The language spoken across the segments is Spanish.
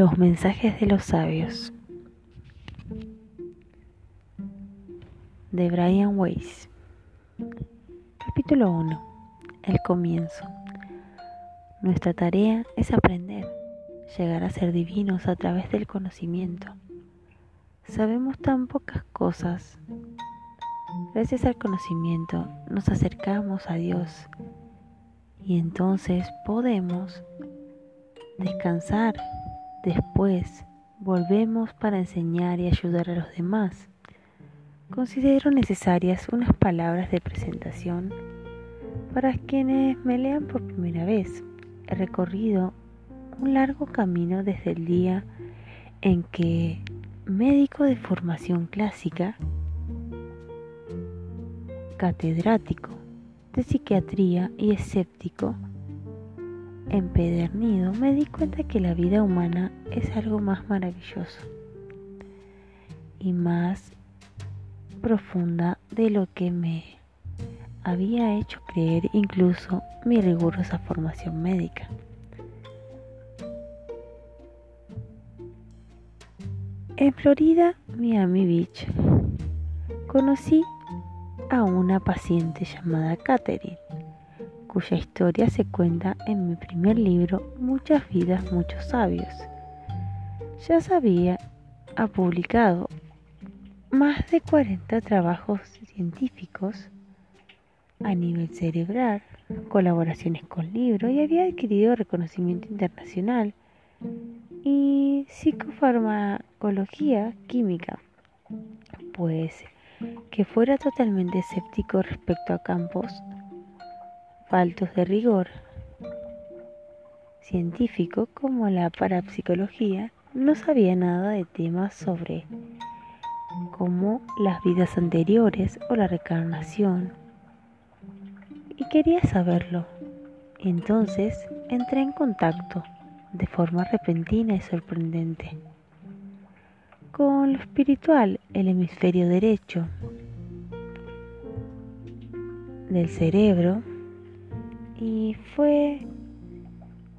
Los mensajes de los sabios. De Brian Weiss. Capítulo 1 El comienzo. Nuestra tarea es aprender, llegar a ser divinos a través del conocimiento. Sabemos tan pocas cosas. Gracias al conocimiento nos acercamos a Dios. Y entonces podemos descansar Después volvemos para enseñar y ayudar a los demás. Considero necesarias unas palabras de presentación para quienes me lean por primera vez. He recorrido un largo camino desde el día en que, médico de formación clásica, catedrático de psiquiatría y escéptico, empedernido, me di cuenta que la vida humana es algo más maravilloso y más profunda de lo que me había hecho creer incluso mi rigurosa formación médica. En Florida, Miami Beach, conocí a una paciente llamada Catherine cuya historia se cuenta en mi primer libro, Muchas vidas, muchos sabios. Ya sabía, ha publicado más de 40 trabajos científicos a nivel cerebral, colaboraciones con libros y había adquirido reconocimiento internacional y psicofarmacología química. Pues que fuera totalmente escéptico respecto a campos faltos de rigor científico como la parapsicología, no sabía nada de temas sobre como las vidas anteriores o la reencarnación. Y quería saberlo. Entonces entré en contacto de forma repentina y sorprendente con lo espiritual, el hemisferio derecho del cerebro y fue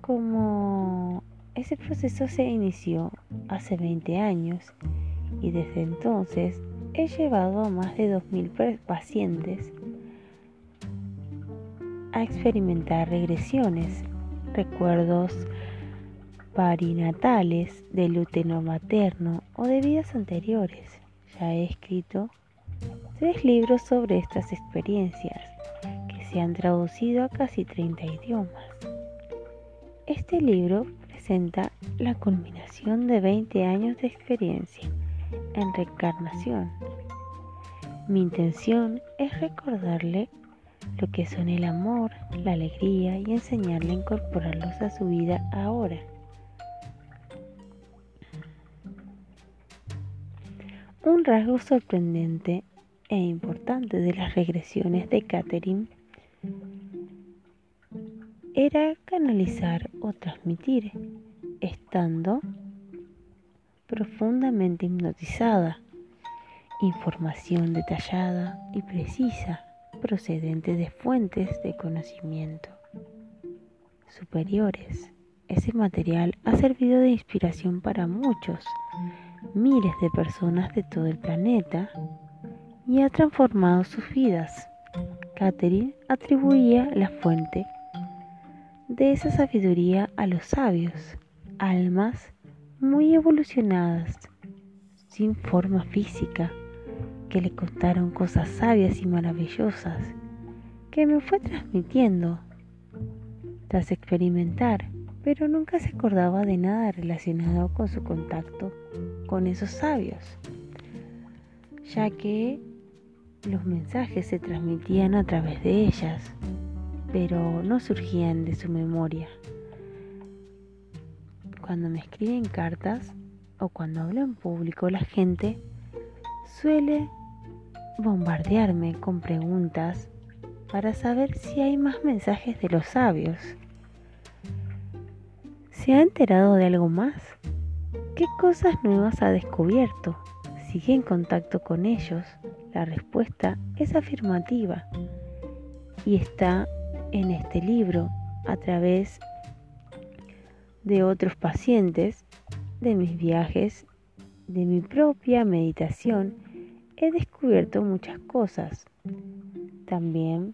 como ese proceso se inició hace 20 años y desde entonces he llevado a más de 2.000 pacientes a experimentar regresiones, recuerdos parinatales, del útero materno o de vidas anteriores. Ya he escrito tres libros sobre estas experiencias se han traducido a casi 30 idiomas. Este libro presenta la culminación de 20 años de experiencia en reencarnación. Mi intención es recordarle lo que son el amor, la alegría y enseñarle a incorporarlos a su vida ahora. Un rasgo sorprendente e importante de las regresiones de Catherine era canalizar o transmitir, estando profundamente hipnotizada, información detallada y precisa procedente de fuentes de conocimiento superiores. Ese material ha servido de inspiración para muchos, miles de personas de todo el planeta y ha transformado sus vidas. Catherine atribuía la fuente de esa sabiduría a los sabios, almas muy evolucionadas, sin forma física, que le contaron cosas sabias y maravillosas, que me fue transmitiendo tras experimentar, pero nunca se acordaba de nada relacionado con su contacto con esos sabios, ya que los mensajes se transmitían a través de ellas, pero no surgían de su memoria. Cuando me escriben cartas o cuando hablo en público, la gente suele bombardearme con preguntas para saber si hay más mensajes de los sabios. ¿Se ha enterado de algo más? ¿Qué cosas nuevas ha descubierto? ¿Sigue en contacto con ellos? La respuesta es afirmativa y está en este libro a través de otros pacientes de mis viajes, de mi propia meditación, he descubierto muchas cosas. También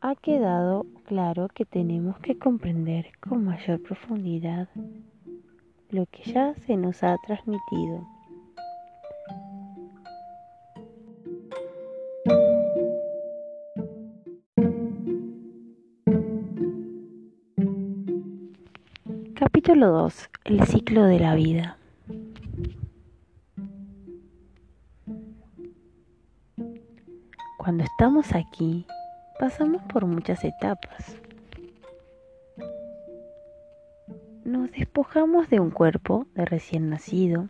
ha quedado claro que tenemos que comprender con mayor profundidad lo que ya se nos ha transmitido. Capítulo 2. El ciclo de la vida. Cuando estamos aquí, pasamos por muchas etapas. Nos despojamos de un cuerpo de recién nacido,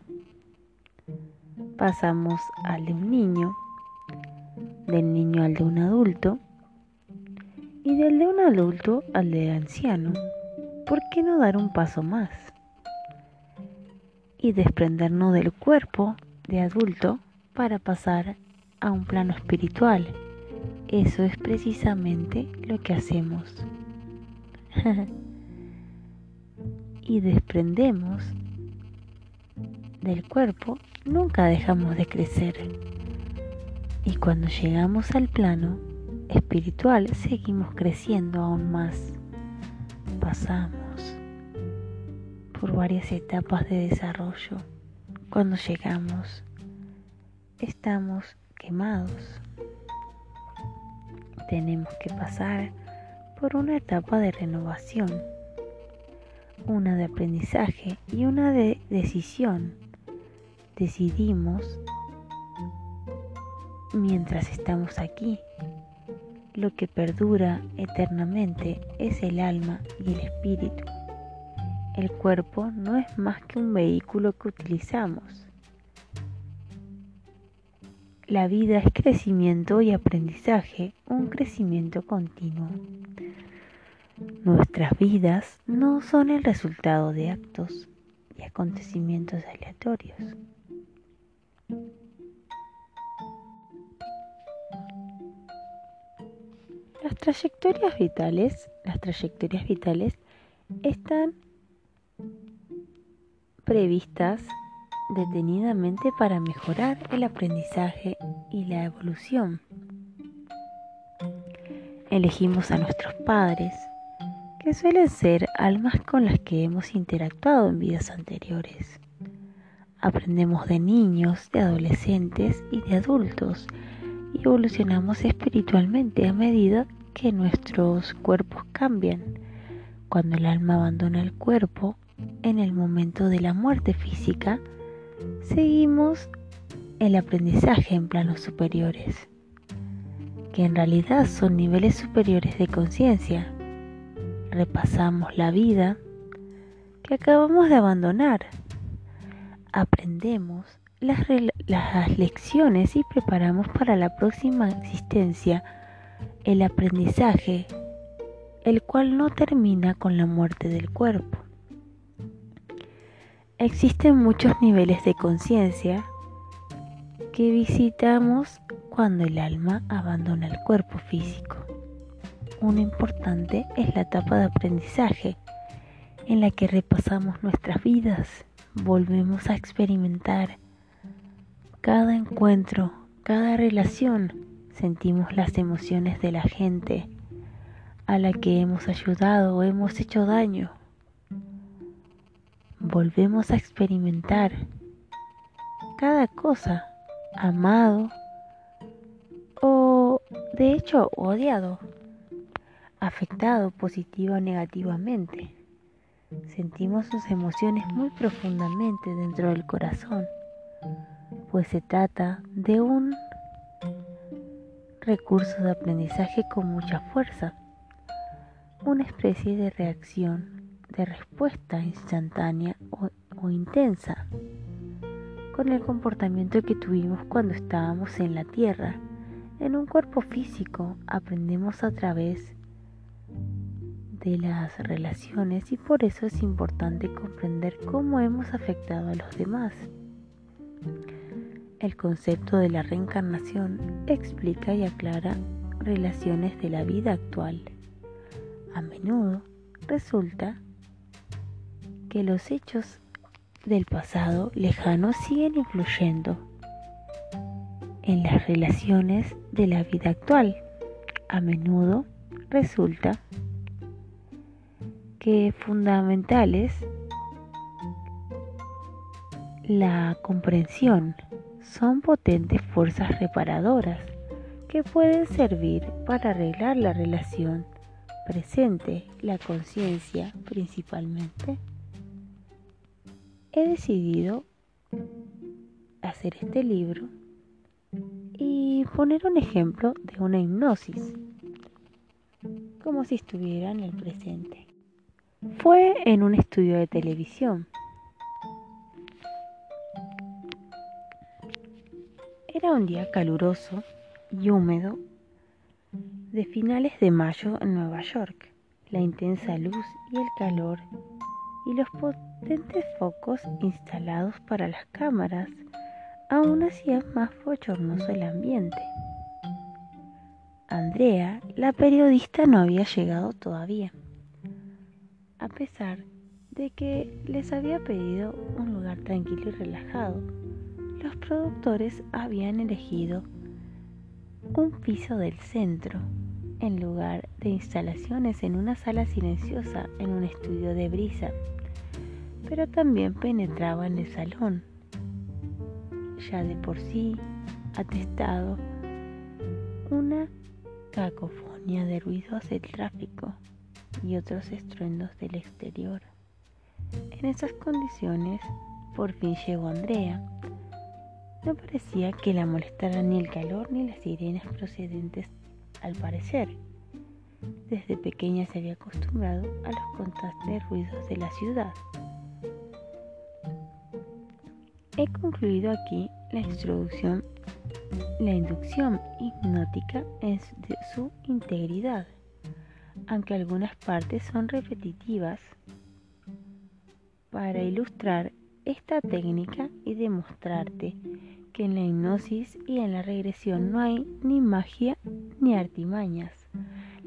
pasamos al de un niño, del niño al de un adulto y del de un adulto al de anciano. ¿Por qué no dar un paso más? Y desprendernos del cuerpo de adulto para pasar a un plano espiritual. Eso es precisamente lo que hacemos. y desprendemos del cuerpo, nunca dejamos de crecer. Y cuando llegamos al plano espiritual, seguimos creciendo aún más. Pasamos por varias etapas de desarrollo. Cuando llegamos, estamos quemados. Tenemos que pasar por una etapa de renovación, una de aprendizaje y una de decisión. Decidimos mientras estamos aquí. Lo que perdura eternamente es el alma y el espíritu. El cuerpo no es más que un vehículo que utilizamos la vida es crecimiento y aprendizaje, un crecimiento continuo. Nuestras vidas no son el resultado de actos y acontecimientos aleatorios. Las trayectorias vitales, las trayectorias vitales están previstas detenidamente para mejorar el aprendizaje y la evolución. Elegimos a nuestros padres, que suelen ser almas con las que hemos interactuado en vidas anteriores. Aprendemos de niños, de adolescentes y de adultos y evolucionamos espiritualmente a medida que nuestros cuerpos cambian. Cuando el alma abandona el cuerpo, en el momento de la muerte física, seguimos el aprendizaje en planos superiores, que en realidad son niveles superiores de conciencia. Repasamos la vida que acabamos de abandonar. Aprendemos las, las lecciones y preparamos para la próxima existencia el aprendizaje, el cual no termina con la muerte del cuerpo. Existen muchos niveles de conciencia que visitamos cuando el alma abandona el cuerpo físico. Uno importante es la etapa de aprendizaje en la que repasamos nuestras vidas, volvemos a experimentar cada encuentro, cada relación, sentimos las emociones de la gente a la que hemos ayudado o hemos hecho daño volvemos a experimentar cada cosa amado o de hecho odiado, afectado positivo o negativamente. Sentimos sus emociones muy profundamente dentro del corazón, pues se trata de un recurso de aprendizaje con mucha fuerza, una especie de reacción de respuesta instantánea o, intensa con el comportamiento que tuvimos cuando estábamos en la Tierra. En un cuerpo físico aprendemos a través de las relaciones y por eso es importante comprender cómo hemos afectado a los demás. El concepto de la reencarnación explica y aclara relaciones de la vida actual. A menudo resulta que los hechos del pasado lejano siguen influyendo en las relaciones de la vida actual. A menudo resulta que fundamentales la comprensión son potentes fuerzas reparadoras que pueden servir para arreglar la relación presente, la conciencia principalmente. He decidido hacer este libro y poner un ejemplo de una hipnosis, como si estuviera en el presente. Fue en un estudio de televisión. Era un día caluroso y húmedo de finales de mayo en Nueva York. La intensa luz y el calor y los potentes focos instalados para las cámaras aún hacían más bochornoso el ambiente. Andrea, la periodista, no había llegado todavía, a pesar de que les había pedido un lugar tranquilo y relajado. Los productores habían elegido un piso del centro en lugar de instalaciones en una sala silenciosa en un estudio de brisa, pero también penetraba en el salón, ya de por sí atestado una cacofonía de ruidos del tráfico y otros estruendos del exterior. En esas condiciones, por fin llegó Andrea. No parecía que la molestara ni el calor ni las sirenas procedentes al parecer. Desde pequeña se había acostumbrado a los constantes ruidos de la ciudad. He concluido aquí la introducción, la inducción hipnótica en su integridad, aunque algunas partes son repetitivas para ilustrar esta técnica y demostrarte que en la hipnosis y en la regresión no hay ni magia ni artimañas.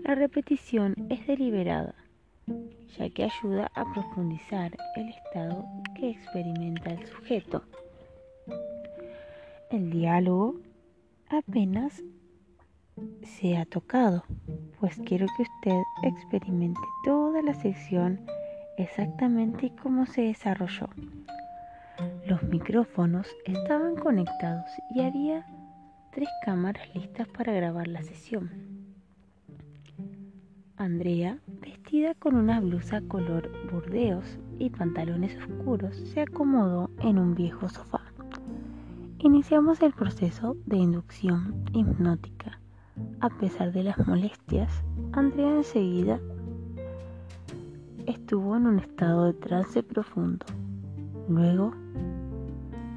La repetición es deliberada, ya que ayuda a profundizar el estado que experimenta el sujeto. El diálogo apenas se ha tocado, pues quiero que usted experimente toda la sección exactamente cómo se desarrolló. Los micrófonos estaban conectados y había tres cámaras listas para grabar la sesión. Andrea, vestida con una blusa color burdeos y pantalones oscuros, se acomodó en un viejo sofá. Iniciamos el proceso de inducción hipnótica. A pesar de las molestias, Andrea enseguida estuvo en un estado de trance profundo. Luego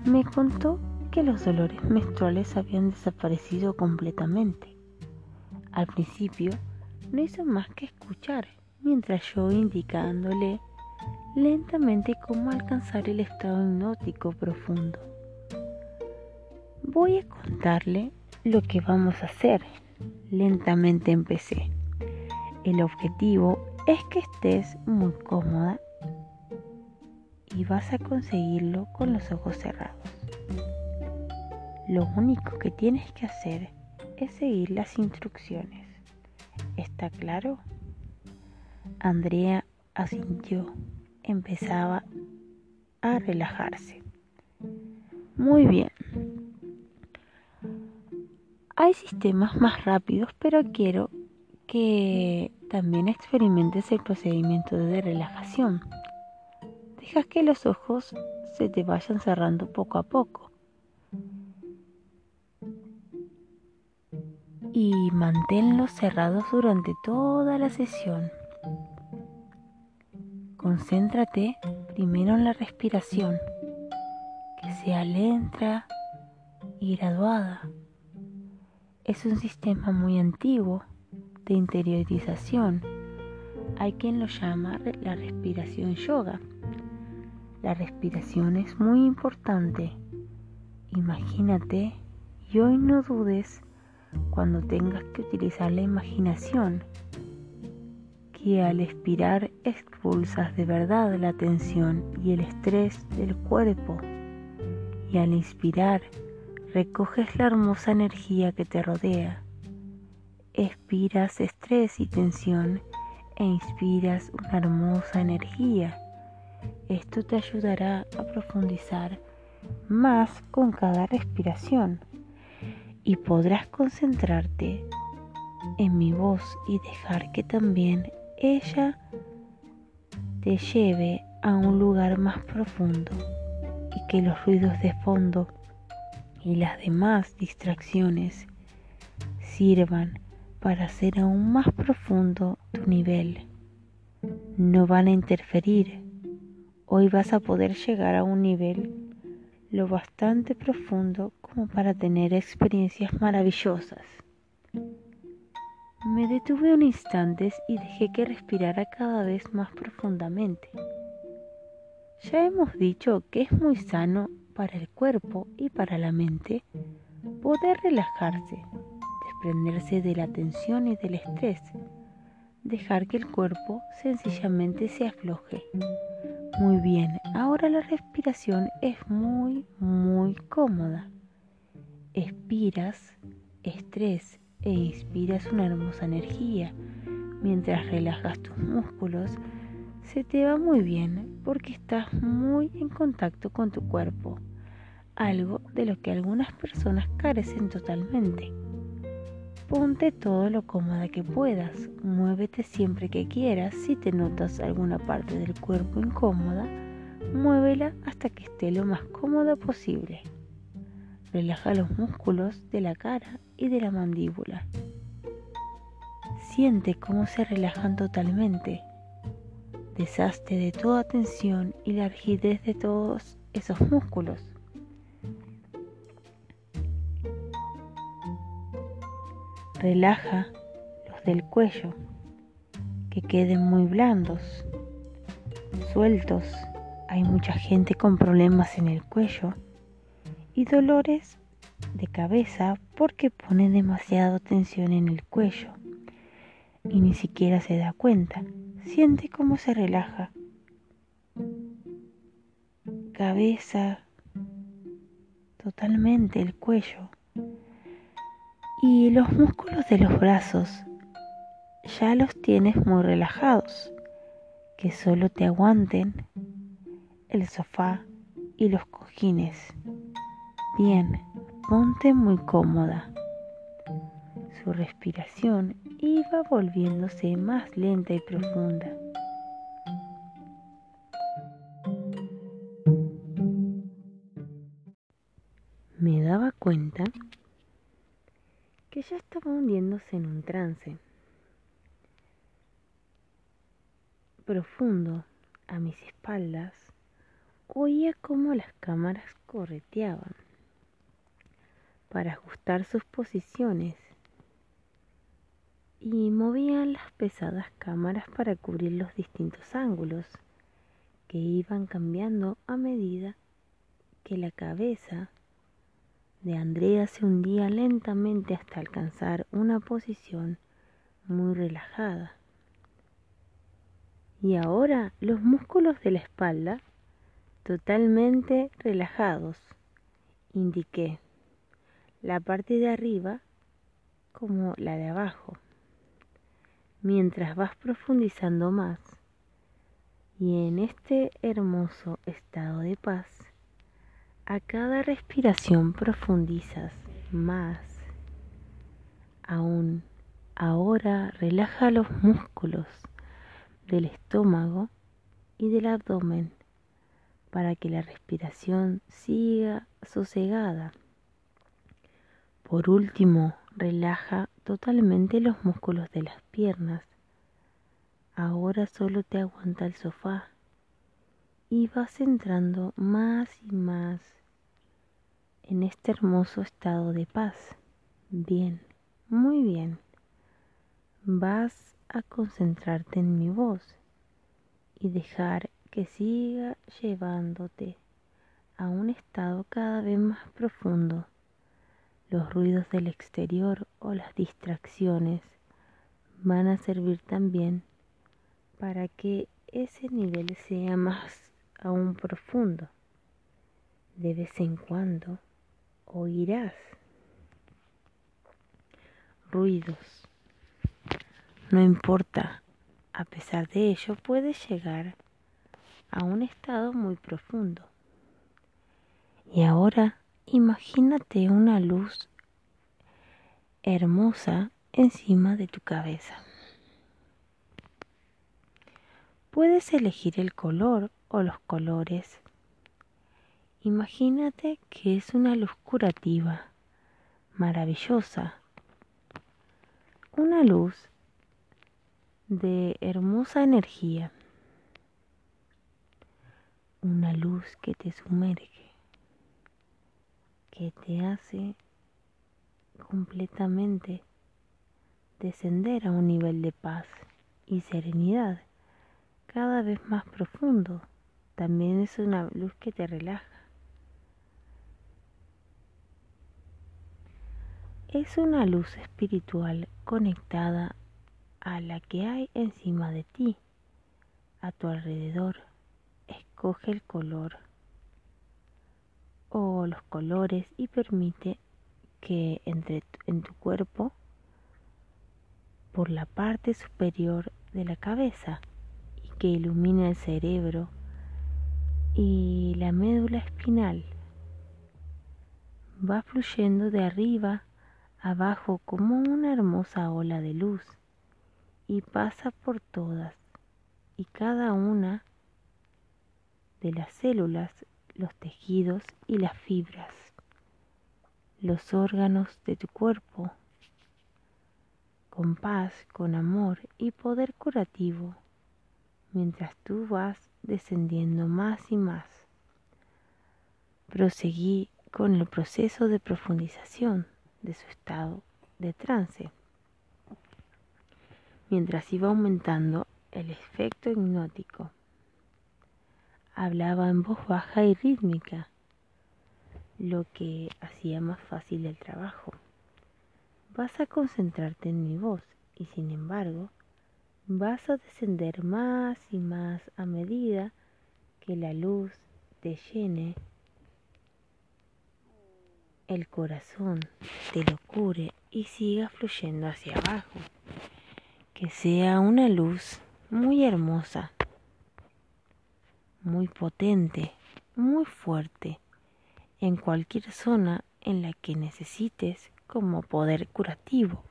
me contó que los dolores menstruales habían desaparecido completamente. Al principio no hizo más que escuchar mientras yo indicándole lentamente cómo alcanzar el estado hipnótico profundo. Voy a contarle lo que vamos a hacer. Lentamente empecé. El objetivo es que estés muy cómoda y vas a conseguirlo con los ojos cerrados. Lo único que tienes que hacer es seguir las instrucciones. ¿Está claro? Andrea asintió. Empezaba a relajarse. Muy bien. Hay sistemas más rápidos, pero quiero que también experimentes el procedimiento de relajación. Dejas que los ojos se te vayan cerrando poco a poco. Y manténlos cerrados durante toda la sesión. Concéntrate primero en la respiración, que sea lenta y graduada. Es un sistema muy antiguo de interiorización. Hay quien lo llama la respiración yoga. La respiración es muy importante. Imagínate y hoy no dudes cuando tengas que utilizar la imaginación que al expirar expulsas de verdad la tensión y el estrés del cuerpo y al inspirar recoges la hermosa energía que te rodea. Expiras estrés y tensión e inspiras una hermosa energía. Esto te ayudará a profundizar más con cada respiración y podrás concentrarte en mi voz y dejar que también ella te lleve a un lugar más profundo y que los ruidos de fondo y las demás distracciones sirvan para hacer aún más profundo tu nivel. No van a interferir. Hoy vas a poder llegar a un nivel lo bastante profundo como para tener experiencias maravillosas. Me detuve un instante y dejé que respirara cada vez más profundamente. Ya hemos dicho que es muy sano para el cuerpo y para la mente poder relajarse, desprenderse de la tensión y del estrés, dejar que el cuerpo sencillamente se afloje. Muy bien, ahora la respiración es muy, muy cómoda. Expiras estrés e inspiras una hermosa energía. Mientras relajas tus músculos, se te va muy bien porque estás muy en contacto con tu cuerpo, algo de lo que algunas personas carecen totalmente. Ponte todo lo cómoda que puedas, muévete siempre que quieras, si te notas alguna parte del cuerpo incómoda, muévela hasta que esté lo más cómoda posible. Relaja los músculos de la cara y de la mandíbula. Siente cómo se relajan totalmente. Deshazte de toda tensión y la rigidez de todos esos músculos. Relaja los del cuello, que queden muy blandos, sueltos. Hay mucha gente con problemas en el cuello y dolores de cabeza porque pone demasiada tensión en el cuello y ni siquiera se da cuenta. Siente cómo se relaja. Cabeza, totalmente el cuello y los músculos de los brazos ya los tienes muy relajados, que solo te aguanten el sofá y los cojines. Bien, ponte muy cómoda. Su respiración iba volviéndose más lenta y profunda. Me daba cuenta que ya estaba hundiéndose en un trance. Profundo a mis espaldas, oía cómo las cámaras correteaban para ajustar sus posiciones y movían las pesadas cámaras para cubrir los distintos ángulos que iban cambiando a medida que la cabeza de Andrea se hundía lentamente hasta alcanzar una posición muy relajada. Y ahora los músculos de la espalda totalmente relajados. Indiqué la parte de arriba como la de abajo. Mientras vas profundizando más y en este hermoso estado de paz, a cada respiración profundizas más. Aún ahora relaja los músculos del estómago y del abdomen para que la respiración siga sosegada. Por último, relaja totalmente los músculos de las piernas. Ahora solo te aguanta el sofá y vas entrando más y más en este hermoso estado de paz. Bien, muy bien. Vas a concentrarte en mi voz y dejar que siga llevándote a un estado cada vez más profundo. Los ruidos del exterior o las distracciones van a servir también para que ese nivel sea más aún profundo. De vez en cuando oirás ruidos. No importa, a pesar de ello puedes llegar a un estado muy profundo. Y ahora imagínate una luz hermosa encima de tu cabeza. Puedes elegir el color o los colores. Imagínate que es una luz curativa, maravillosa, una luz de hermosa energía, una luz que te sumerge, que te hace completamente descender a un nivel de paz y serenidad cada vez más profundo. También es una luz que te relaja. Es una luz espiritual conectada a la que hay encima de ti, a tu alrededor. Escoge el color o los colores y permite que entre en tu cuerpo por la parte superior de la cabeza y que ilumina el cerebro y la médula espinal. Va fluyendo de arriba abajo como una hermosa ola de luz y pasa por todas y cada una de las células, los tejidos y las fibras, los órganos de tu cuerpo con paz, con amor y poder curativo, mientras tú vas descendiendo más y más. Proseguí con el proceso de profundización de su estado de trance, mientras iba aumentando el efecto hipnótico. Hablaba en voz baja y rítmica, lo que hacía más fácil el trabajo vas a concentrarte en mi voz y sin embargo vas a descender más y más a medida que la luz te llene el corazón, te lo cure y siga fluyendo hacia abajo. Que sea una luz muy hermosa, muy potente, muy fuerte, en cualquier zona en la que necesites como poder curativo.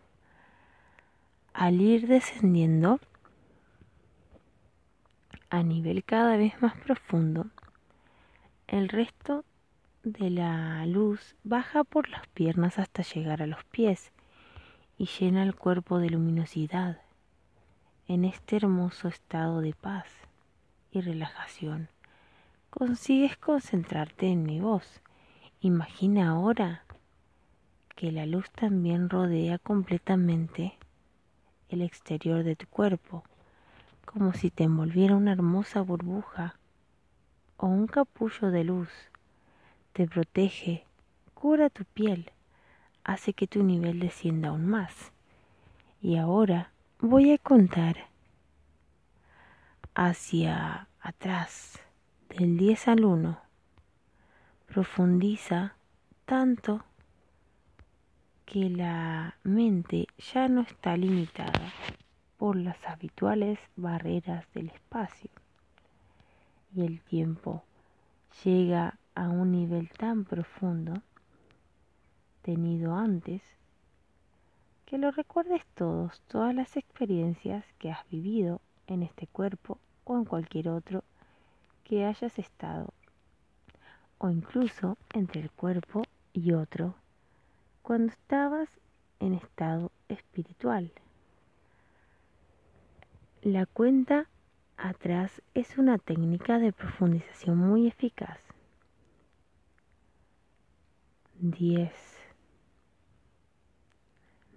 Al ir descendiendo a nivel cada vez más profundo, el resto de la luz baja por las piernas hasta llegar a los pies y llena el cuerpo de luminosidad en este hermoso estado de paz y relajación. Consigues concentrarte en mi voz. Imagina ahora que la luz también rodea completamente el exterior de tu cuerpo, como si te envolviera una hermosa burbuja o un capullo de luz. Te protege, cura tu piel, hace que tu nivel descienda aún más. Y ahora voy a contar hacia atrás, del 10 al 1. Profundiza tanto que la mente ya no está limitada por las habituales barreras del espacio y el tiempo llega a un nivel tan profundo tenido antes que lo recuerdes todos, todas las experiencias que has vivido en este cuerpo o en cualquier otro que hayas estado, o incluso entre el cuerpo y otro cuando estabas en estado espiritual. La cuenta atrás es una técnica de profundización muy eficaz. 10,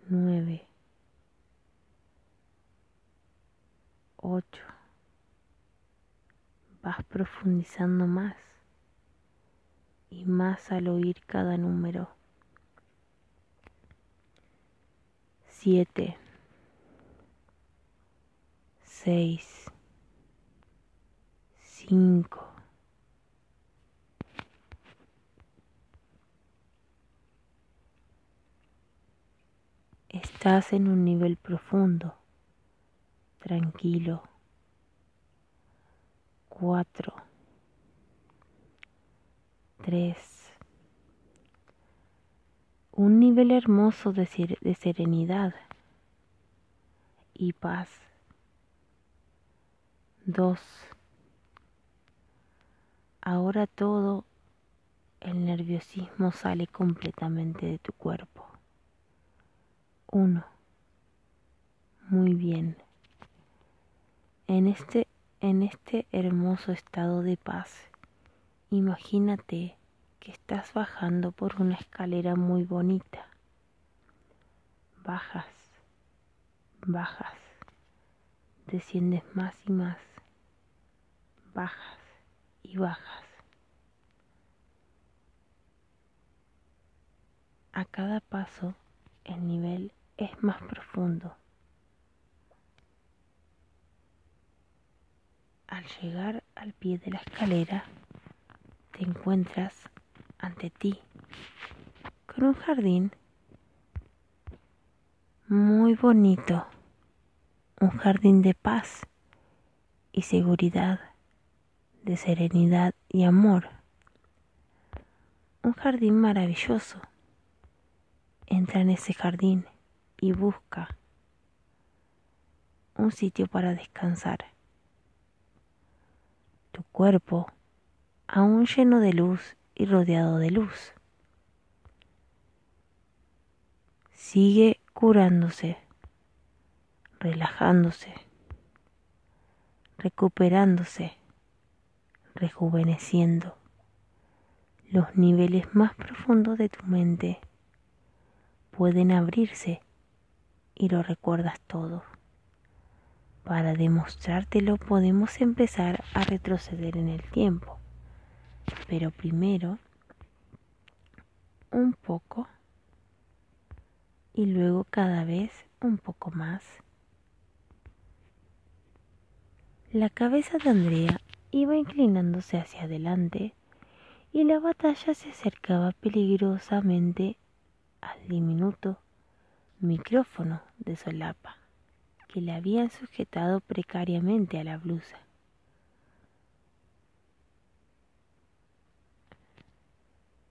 9, 8. Vas profundizando más y más al oír cada número. siete, seis, 5. Estás en un nivel profundo, tranquilo. 4, 3. Un nivel hermoso de, serenidad y paz. 2. Ahora todo el nerviosismo sale completamente de tu cuerpo. 1. Muy bien. En este, en este hermoso estado de paz, imagínate que estás bajando por una escalera muy bonita. Bajas, bajas, desciendes más y más, bajas y bajas. A cada paso el nivel es más profundo. Al llegar al pie de la escalera, te encuentras ante ti con un jardín muy bonito, un jardín de paz y seguridad, de serenidad y amor, un jardín maravilloso. Entra en ese jardín y busca un sitio para descansar. Tu cuerpo, aún lleno de luz y rodeado de luz, sigue curándose, relajándose, recuperándose, rejuveneciendo los niveles más profundos de tu mente pueden abrirse y lo recuerdas todo. Para demostrártelo podemos empezar a retroceder en el tiempo. Pero primero un poco y luego cada vez un poco más. La cabeza de Andrea iba inclinándose hacia adelante y la batalla se acercaba peligrosamente al diminuto micrófono de solapa que le habían sujetado precariamente a la blusa.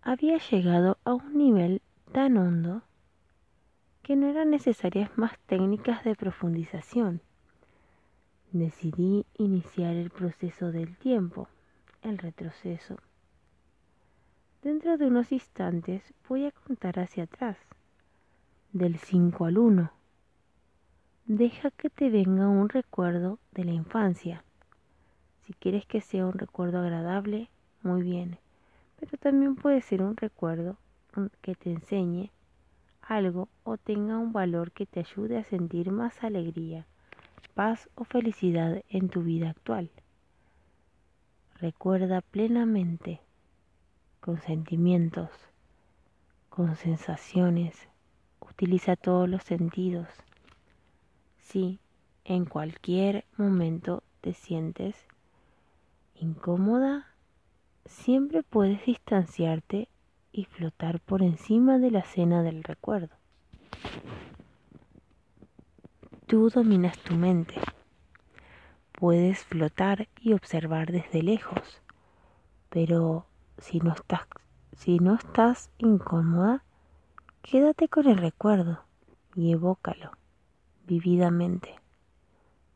Había llegado a un nivel tan hondo que no eran necesarias más técnicas de profundización. Decidí iniciar el proceso del tiempo, el retroceso. Dentro de unos instantes voy a contar hacia atrás del 5 al 1. Deja que te venga un recuerdo de la infancia. Si quieres que sea un recuerdo agradable, muy bien. Pero también puede ser un recuerdo que te enseñe algo o tenga un valor que te ayude a sentir más alegría, paz o felicidad en tu vida actual. Recuerda plenamente, con sentimientos, con sensaciones, utiliza todos los sentidos. Si en cualquier momento te sientes incómoda, siempre puedes distanciarte y flotar por encima de la escena del recuerdo. Tú dominas tu mente. Puedes flotar y observar desde lejos, pero si no estás, si no estás incómoda, Quédate con el recuerdo y evócalo vividamente.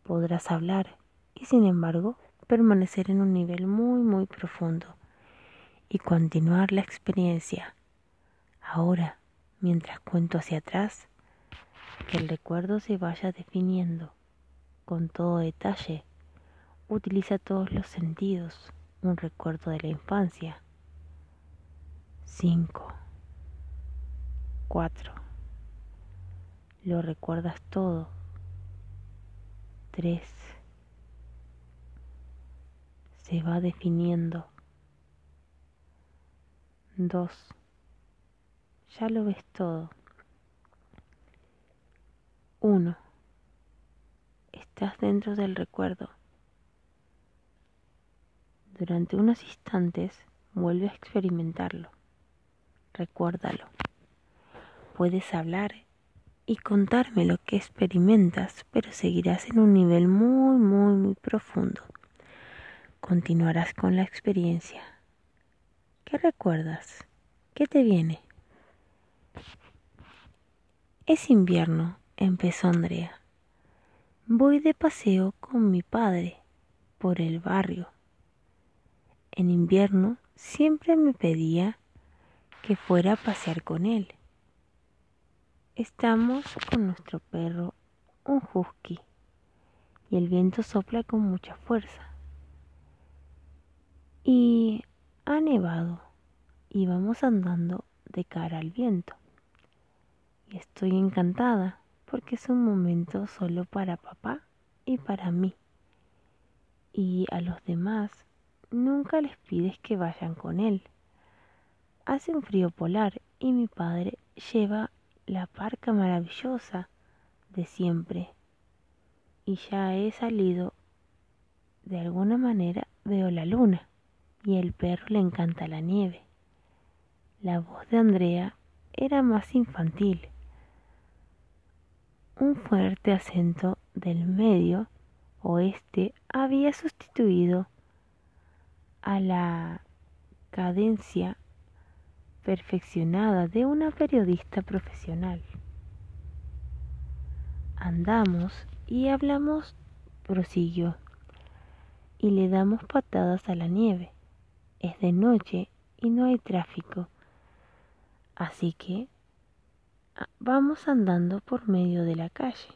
Podrás hablar y sin embargo permanecer en un nivel muy muy profundo y continuar la experiencia. Ahora, mientras cuento hacia atrás, que el recuerdo se vaya definiendo con todo detalle. Utiliza todos los sentidos, un recuerdo de la infancia. 5 4. Lo recuerdas todo. 3. Se va definiendo. 2. Ya lo ves todo. 1. Estás dentro del recuerdo. Durante unos instantes vuelve a experimentarlo. Recuérdalo. Puedes hablar y contarme lo que experimentas, pero seguirás en un nivel muy, muy, muy profundo. Continuarás con la experiencia. ¿Qué recuerdas? ¿Qué te viene? Es invierno, empezó Andrea. Voy de paseo con mi padre por el barrio. En invierno siempre me pedía que fuera a pasear con él. Estamos con nuestro perro, un husky, y el viento sopla con mucha fuerza. Y ha nevado y vamos andando de cara al viento. Y estoy encantada porque es un momento solo para papá y para mí. Y a los demás nunca les pides que vayan con él. Hace un frío polar y mi padre lleva la parca maravillosa de siempre. Y ya he salido, de alguna manera veo la luna y el perro le encanta la nieve. La voz de Andrea era más infantil. Un fuerte acento del medio oeste había sustituido a la cadencia perfeccionada de una periodista profesional. Andamos y hablamos, prosiguió, y le damos patadas a la nieve. Es de noche y no hay tráfico. Así que ah, vamos andando por medio de la calle.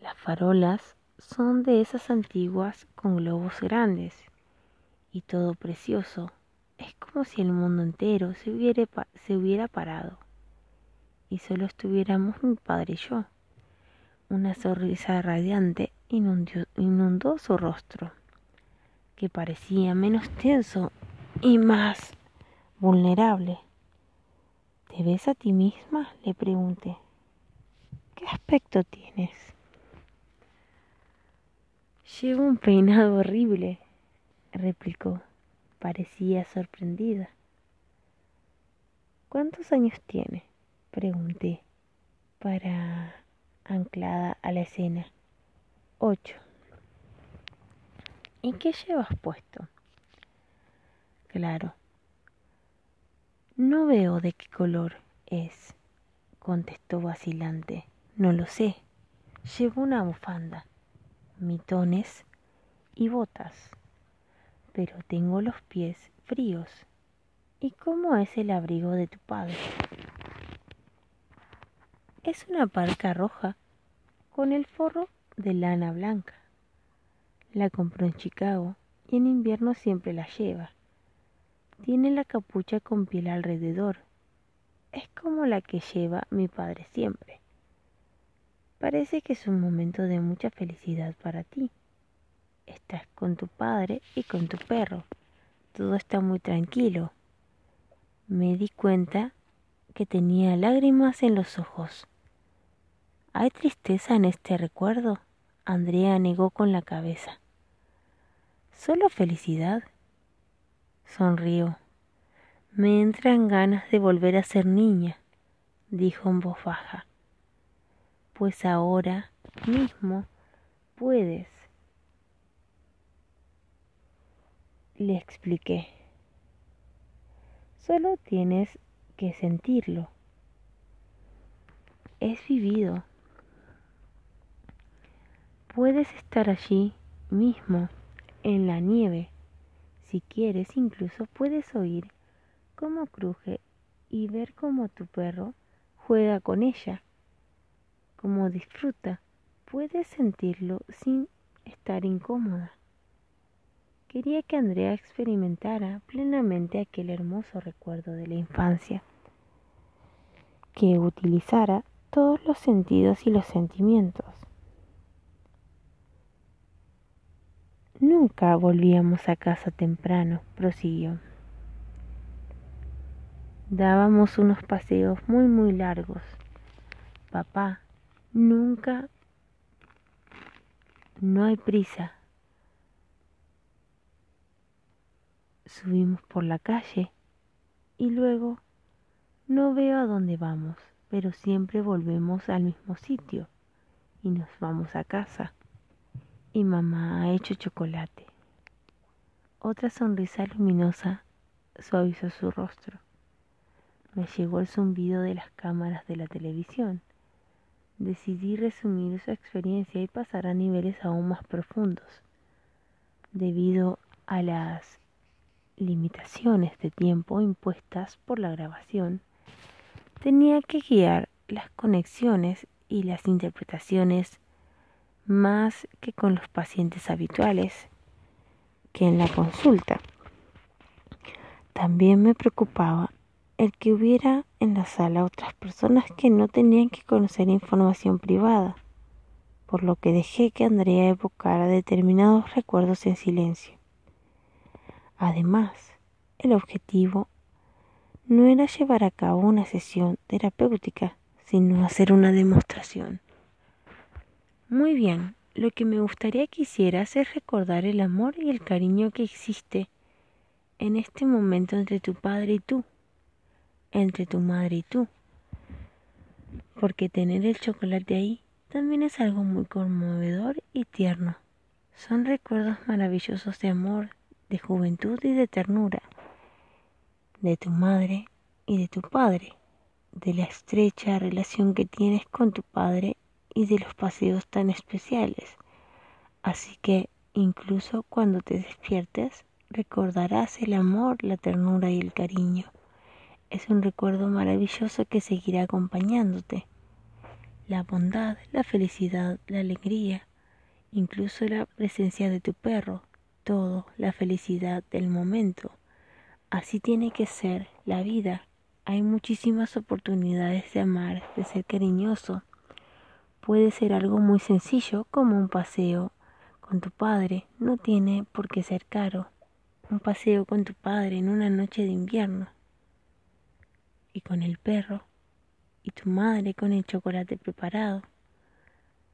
Las farolas son de esas antiguas con globos grandes y todo precioso es como si el mundo entero se hubiera, parado y solo estuviéramos mi padre y yo. Una sonrisa radiante inundó su rostro, que parecía menos tenso y más vulnerable. ¿Te ves a ti misma? le pregunté. ¿Qué aspecto tienes? Llevo un peinado horrible, replicó. Parecía sorprendida. ¿Cuántos años tiene? Pregunté, para anclada a la escena. Ocho. ¿Y qué llevas puesto? Claro. No veo de qué color es, contestó vacilante. No lo sé. Llevo una bufanda, mitones y botas pero tengo los pies fríos. ¿Y cómo es el abrigo de tu padre? Es una parca roja con el forro de lana blanca. La compró en Chicago y en invierno siempre la lleva. Tiene la capucha con piel alrededor. Es como la que lleva mi padre siempre. Parece que es un momento de mucha felicidad para ti. Estás con tu padre y con tu perro. Todo está muy tranquilo. Me di cuenta que tenía lágrimas en los ojos. ¿Hay tristeza en este recuerdo? Andrea negó con la cabeza. Solo felicidad. Sonrió. Me entran ganas de volver a ser niña, dijo en voz baja. Pues ahora mismo puedes le expliqué. Solo tienes que sentirlo. Es vivido. Puedes estar allí mismo, en la nieve. Si quieres, incluso puedes oír cómo cruje y ver cómo tu perro juega con ella, cómo disfruta. Puedes sentirlo sin estar incómoda. Quería que Andrea experimentara plenamente aquel hermoso recuerdo de la infancia, que utilizara todos los sentidos y los sentimientos. Nunca volvíamos a casa temprano, prosiguió. Dábamos unos paseos muy, muy largos. Papá, nunca... No hay prisa, subimos por la calle y luego no veo a dónde vamos, pero siempre volvemos al mismo sitio y nos vamos a casa. Y mamá ha hecho chocolate. Otra sonrisa luminosa suavizó su rostro. Me llegó el zumbido de las cámaras de la televisión. Decidí resumir su experiencia y pasar a niveles aún más profundos. Debido a las limitaciones de tiempo impuestas por la grabación, tenía que guiar las conexiones y las interpretaciones más que con los pacientes habituales que en la consulta. También me preocupaba el que hubiera en la sala otras personas que no tenían que conocer información privada, por lo que dejé que Andrea evocara determinados recuerdos en silencio. Además, el objetivo no era llevar a cabo una sesión terapéutica, sino hacer una demostración. Muy bien, lo que me gustaría que hicieras es recordar el amor y el cariño que existe en este momento entre tu padre y tú, entre tu madre y tú. Porque tener el chocolate ahí también es algo muy conmovedor y tierno. Son recuerdos maravillosos de amor, de juventud y de ternura, de tu madre y de tu padre, de la estrecha relación que tienes con tu padre y de los paseos tan especiales. Así que incluso cuando te despiertes, recordarás el amor, la ternura y el cariño. Es un recuerdo maravilloso que seguirá acompañándote. La bondad, la felicidad, la alegría, incluso la presencia de tu perro, todo, la felicidad del momento. Así tiene que ser la vida. Hay muchísimas oportunidades de amar, de ser cariñoso, Puede ser algo muy sencillo como un paseo con tu padre, no tiene por qué ser caro. Un paseo con tu padre en una noche de invierno. Y con el perro. Y tu madre con el chocolate preparado.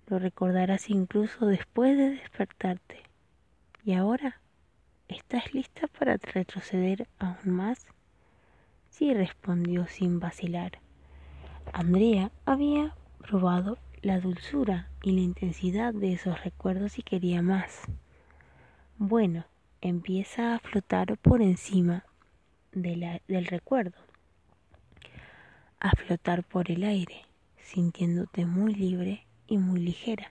Lo recordarás incluso después de despertarte. ¿Y ahora? ¿Estás lista para retroceder aún más? Sí, respondió sin vacilar. Andrea había probado la dulzura y la intensidad de esos recuerdos y quería más. Bueno, empieza a flotar por encima del recuerdo, a flotar por el aire, sintiéndote muy libre y muy ligera.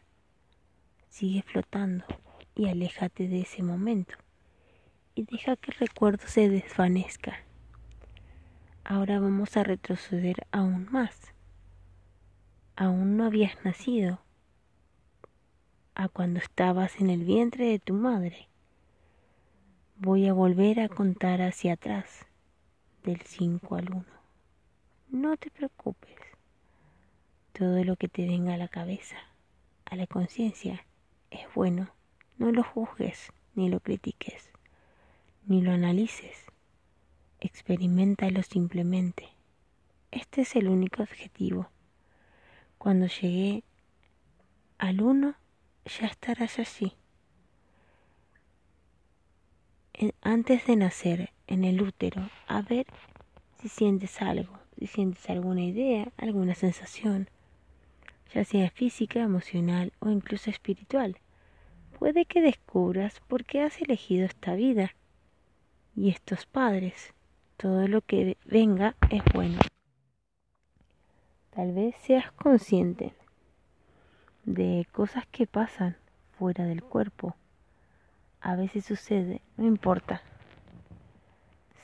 Sigue flotando y aléjate de ese momento y deja que el recuerdo se desvanezca. Ahora vamos a retroceder aún más aún no habías nacido, a cuando estabas en el vientre de tu madre. Voy a volver a contar hacia atrás, del 5 al 1. No te preocupes. Todo lo que te venga a la cabeza, a la conciencia, es bueno. No lo juzgues, ni lo critiques, ni lo analices. Experimentalo simplemente. Este es el único objetivo cuando llegué al uno, ya estarás allí. antes de nacer en el útero, a ver si sientes algo, si sientes alguna idea, alguna sensación, ya sea física, emocional o incluso espiritual. Puede que descubras por qué has elegido esta vida y estos padres. Todo lo que venga es bueno. Tal vez seas consciente de cosas que pasan fuera del cuerpo. A veces sucede, no importa.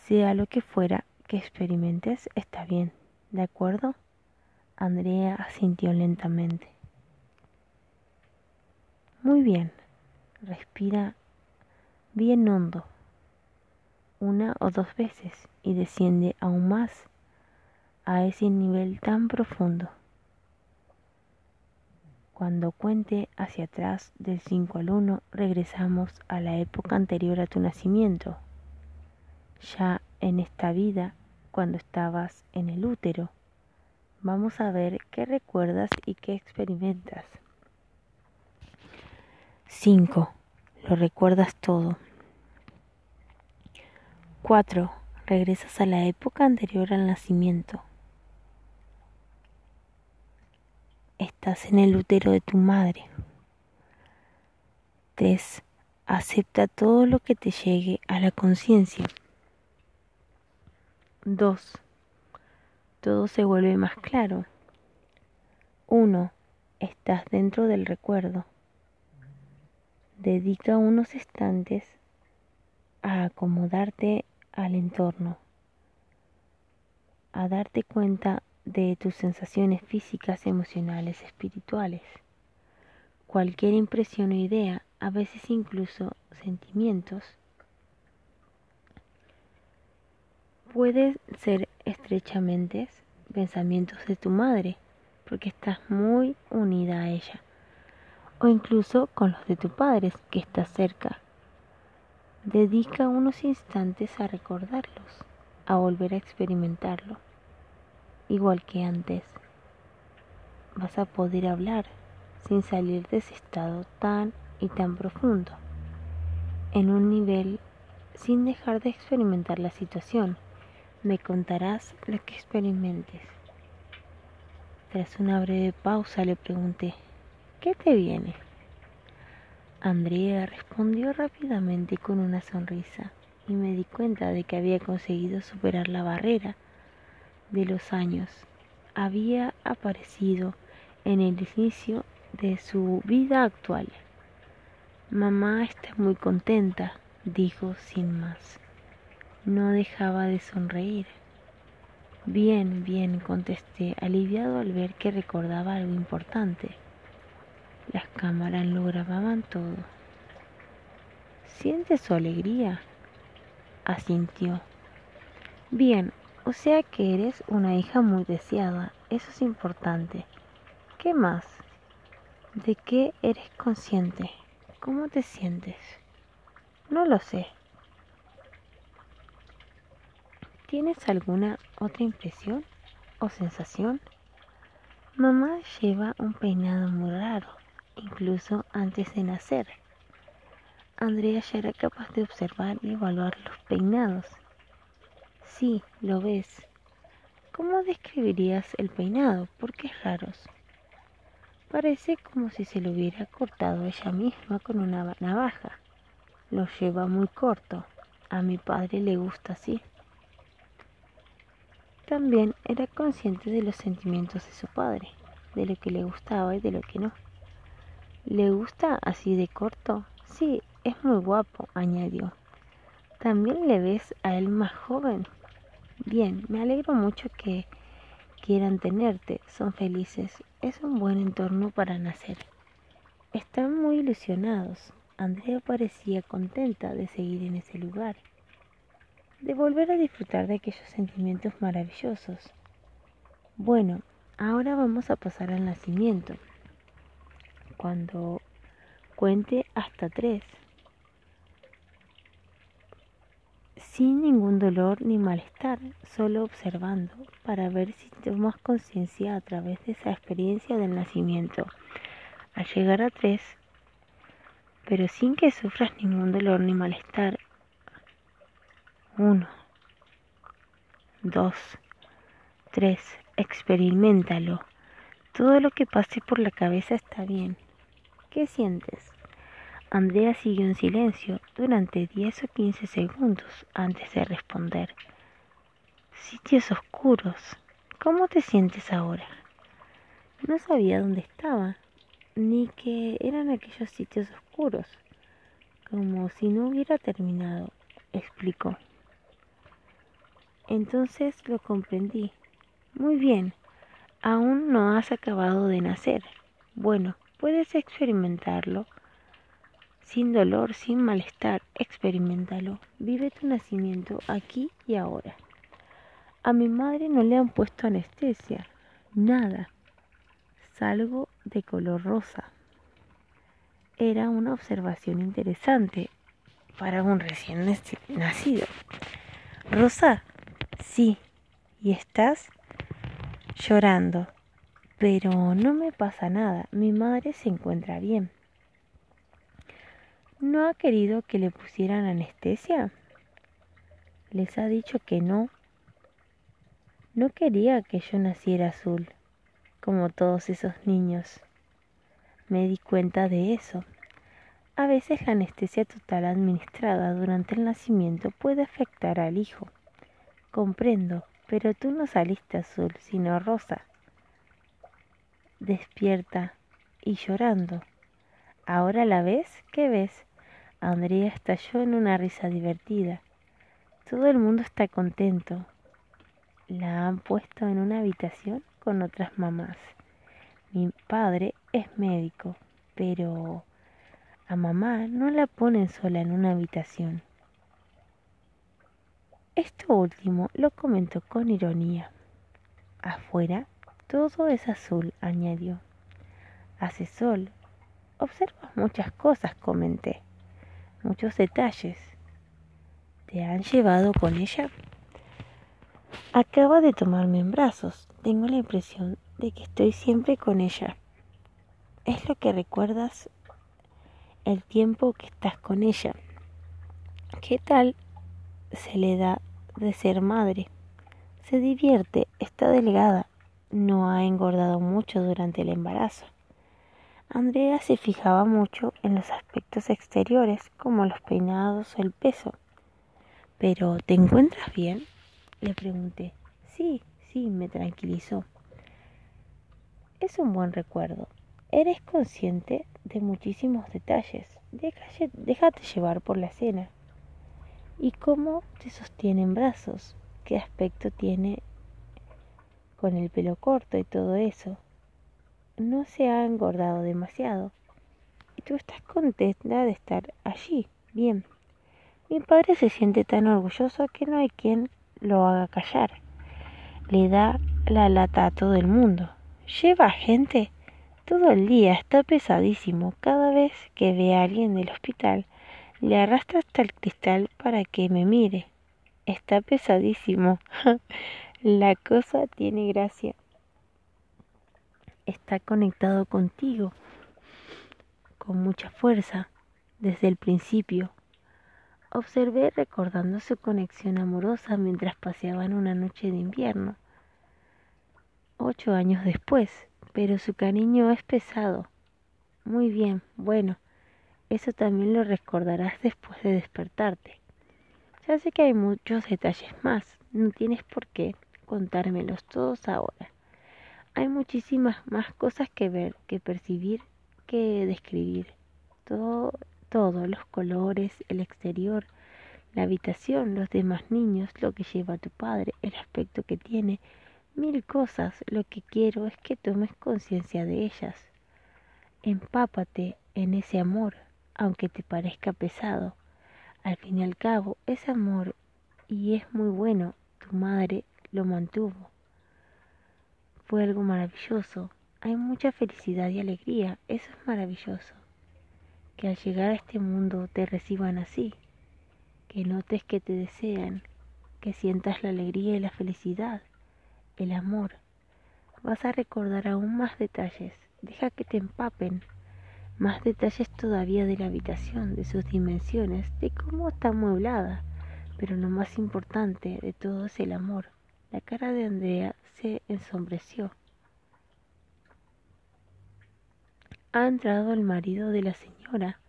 Sea lo que fuera que experimentes, está bien, ¿de acuerdo? Andrea asintió lentamente. Muy bien, respira bien hondo, una o dos veces y desciende aún más a ese nivel tan profundo. Cuando cuente hacia atrás del 5 al 1, regresamos a la época anterior a tu nacimiento, ya en esta vida, cuando estabas en el útero. Vamos a ver qué recuerdas y qué experimentas. 5. Lo recuerdas todo. 4. Regresas a la época anterior al nacimiento. Estás en el útero de tu madre. 3. Acepta todo lo que te llegue a la conciencia. 2. Todo se vuelve más claro. 1. Estás dentro del recuerdo. Dedica unos instantes a acomodarte al entorno, a darte cuenta de tus sensaciones físicas, emocionales, espirituales. Cualquier impresión o idea, a veces incluso sentimientos, pueden ser estrechamente pensamientos de tu madre, porque estás muy unida a ella, o incluso con los de tu padre, que estás cerca. Dedica unos instantes a recordarlos, a volver a experimentarlo igual que antes. Vas a poder hablar sin salir de ese estado tan y tan profundo, en un nivel sin dejar de experimentar la situación. Me contarás lo que experimentes. Tras una breve pausa le pregunté, ¿qué te viene? Andrea respondió rápidamente con una sonrisa y me di cuenta de que había conseguido superar la barrera de los años había aparecido en el inicio de su vida actual. Mamá está muy contenta, dijo sin más. No dejaba de sonreír. Bien, bien, contesté, aliviado al ver que recordaba algo importante. Las cámaras lo grababan todo. ¿Siente su alegría? Asintió. Bien, o sea que eres una hija muy deseada, eso es importante. ¿Qué más? ¿De qué eres consciente? ¿Cómo te sientes? No lo sé. ¿Tienes alguna otra impresión o sensación? Mamá lleva un peinado muy raro, incluso antes de nacer. Andrea ya era capaz de observar y evaluar los peinados Sí, lo ves. ¿Cómo describirías el peinado? ¿Por qué es raro? Parece como si se lo hubiera cortado ella misma con una navaja. Lo lleva muy corto. A mi padre le gusta así. También era consciente de los sentimientos de su padre, de lo que le gustaba y de lo que no. ¿Le gusta así de corto? Sí, es muy guapo, añadió. ¿También le ves a él más joven? Bien, me alegro mucho que quieran tenerte, son felices, es un buen entorno para nacer. Están muy ilusionados. Andrea parecía contenta de seguir en ese lugar, de volver a disfrutar de aquellos sentimientos maravillosos. Bueno, ahora vamos a pasar al nacimiento. Cuando cuente hasta tres. sin ningún dolor ni malestar, solo observando para ver si tomas conciencia a través de esa experiencia del nacimiento. Al llegar a tres, pero sin que sufras ningún dolor ni malestar. Uno, dos, tres, experimentalo. Todo lo que pase por la cabeza está bien. ¿Qué sientes? Andrea siguió en silencio durante 10 o 15 segundos antes de responder. Sitios oscuros. ¿Cómo te sientes ahora? No sabía dónde estaba, ni que eran aquellos sitios oscuros, como si no hubiera terminado, explicó. Entonces lo comprendí. Muy bien, aún no has acabado de nacer. Bueno, puedes experimentarlo sin dolor, sin malestar, experimentalo. Vive tu nacimiento aquí y ahora. A mi madre no le han puesto anestesia, nada, salgo de color rosa. Era una observación interesante para un recién nacido. Rosa, sí, y estás llorando, pero no me pasa nada, mi madre se encuentra bien. ¿No ha querido que le pusieran anestesia? les ha dicho que no. No quería que yo naciera azul, como todos esos niños. Me di cuenta de eso. A veces la anestesia total administrada durante el nacimiento puede afectar al hijo. Comprendo, pero tú no saliste azul, sino rosa. Despierta y llorando. ¿Ahora la ves? ¿Qué ves? Andrea estalló en una risa divertida. Todo el mundo está contento. La han puesto en una habitación con otras mamás. Mi padre es médico, pero a mamá no la ponen sola en una habitación. Esto último lo comentó con ironía. Afuera todo es azul, añadió. Hace sol. Observas muchas cosas, comenté. Muchos detalles. ¿Te han llevado con ella? Acaba de tomarme en brazos. Tengo la impresión de que estoy siempre con ella. Es lo que recuerdas el tiempo que estás con ella. ¿Qué tal se le da de ser madre? Se divierte, está delgada, no ha engordado mucho durante el embarazo. Andrea se fijaba mucho en los aspectos exteriores, como los peinados o el peso. ¿Pero te encuentras bien? Le pregunté. Sí, sí, me tranquilizó. Es un buen recuerdo. Eres consciente de muchísimos detalles. déjate llevar por la escena. ¿Y cómo te sostiene en brazos? ¿Qué aspecto tiene con el pelo corto y todo eso? No se ha engordado demasiado. Y tú estás contenta de estar allí. Bien. Mi padre se siente tan orgulloso que no hay quien lo haga callar. Le da la lata a todo el mundo. Lleva gente todo el día está pesadísimo. Cada vez que ve a alguien del hospital, le arrastra hasta el cristal para que me mire. Está pesadísimo. La cosa tiene gracia. Está conectado contigo con mucha fuerza desde el principio. Observé recordando su conexión amorosa mientras paseaban una noche de invierno. Ocho años después, pero su cariño es pesado. Muy bien, bueno, eso también lo recordarás después de despertarte. Ya sé que hay muchos detalles más, no tienes por qué contármelos todos ahora. Hay muchísimas más cosas que ver, que percibir, que describir. Todo, todo, los colores, el exterior, la habitación, los demás niños, lo que lleva tu padre, el aspecto que tiene, mil cosas, lo que quiero es que tomes conciencia de ellas. Empápate en ese amor, aunque te parezca pesado. Al fin y al cabo, es amor y es muy bueno. Tu madre lo mantuvo. Fue algo maravilloso. Hay mucha felicidad y alegría. Eso es maravilloso. Que al llegar a este mundo te reciban así. Que notes que te desean. Que sientas la alegría y la felicidad el amor. Vas a recordar aún más detalles. Deja que te empapen. Más detalles todavía de la habitación, de sus dimensiones, de cómo está amueblada. Pero lo más importante de todo es el amor. La cara de Andrea se ensombreció. Ha entrado el marido de la señora,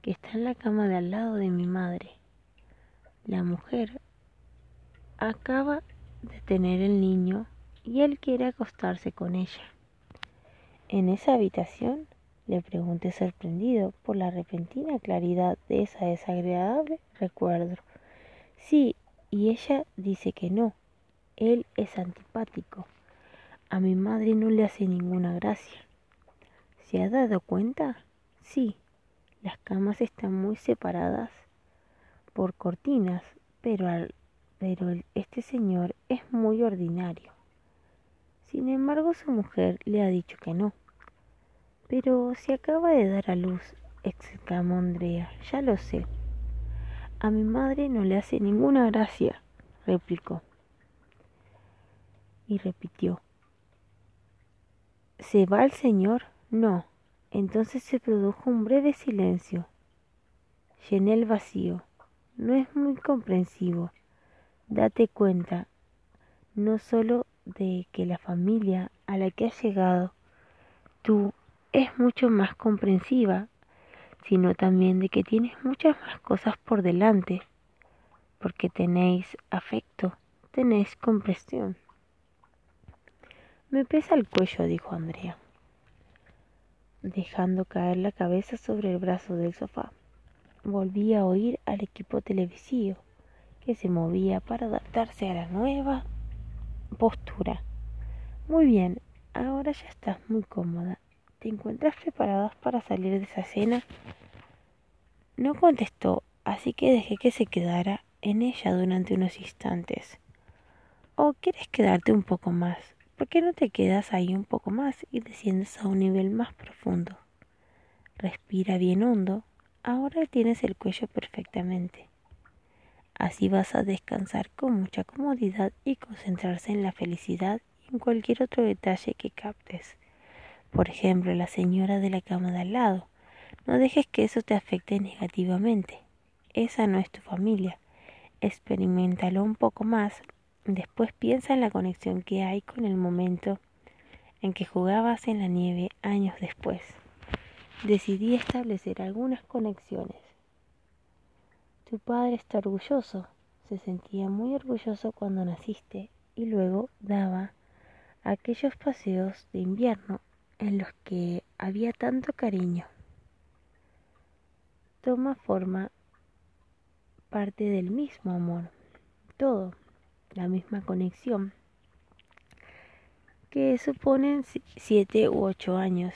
que está en la cama de al lado de mi madre. La mujer acaba de tener el niño y él quiere acostarse con ella. ¿En esa habitación? le pregunté sorprendido por la repentina claridad de esa desagradable recuerdo. Sí, y ella dice que no. Él es antipático. A mi madre no le hace ninguna gracia. ¿Se ha dado cuenta? Sí, las camas están muy separadas por cortinas, pero al pero este señor es muy ordinario. Sin embargo, su mujer le ha dicho que no. Pero si acaba de dar a luz, exclamó Andrea, ya lo sé. A mi madre no le hace ninguna gracia, replicó. Y repitió. ¿Se va el señor? No. Entonces se produjo un breve silencio. Llené el vacío. No es muy comprensivo Date cuenta no solo de que la familia a la que has llegado tú es mucho más comprensiva, sino también de que tienes muchas más cosas por delante, porque tenéis afecto, tenéis comprensión. Me pesa el cuello, dijo Andrea, dejando caer la cabeza sobre el brazo del sofá. Volví a oír al equipo televisivo que se movía para adaptarse a la nueva postura. Muy bien, ahora ya estás muy cómoda. ¿Te encuentras preparada para salir de esa cena? No contestó, así que dejé que se quedara en ella durante unos instantes. ¿O quieres quedarte un poco más? ¿Por qué no te quedas ahí un poco más y desciendes a un nivel más profundo? Respira bien hondo. Ahora tienes el cuello perfectamente. Así vas a descansar con mucha comodidad y concentrarse en la felicidad y en cualquier otro detalle que captes. Por ejemplo, la señora de la cama de al lado. No dejes que eso te afecte negativamente. Esa no es tu familia. Experimentalo un poco más Después piensa en la conexión que hay con el momento en que jugabas en la nieve años después. Decidí establecer algunas conexiones. Tu padre está orgulloso, se sentía muy orgulloso cuando naciste y luego daba aquellos paseos de invierno en los que había tanto cariño. Toma forma parte del mismo amor, todo la misma conexión, que suponen siete u ocho años.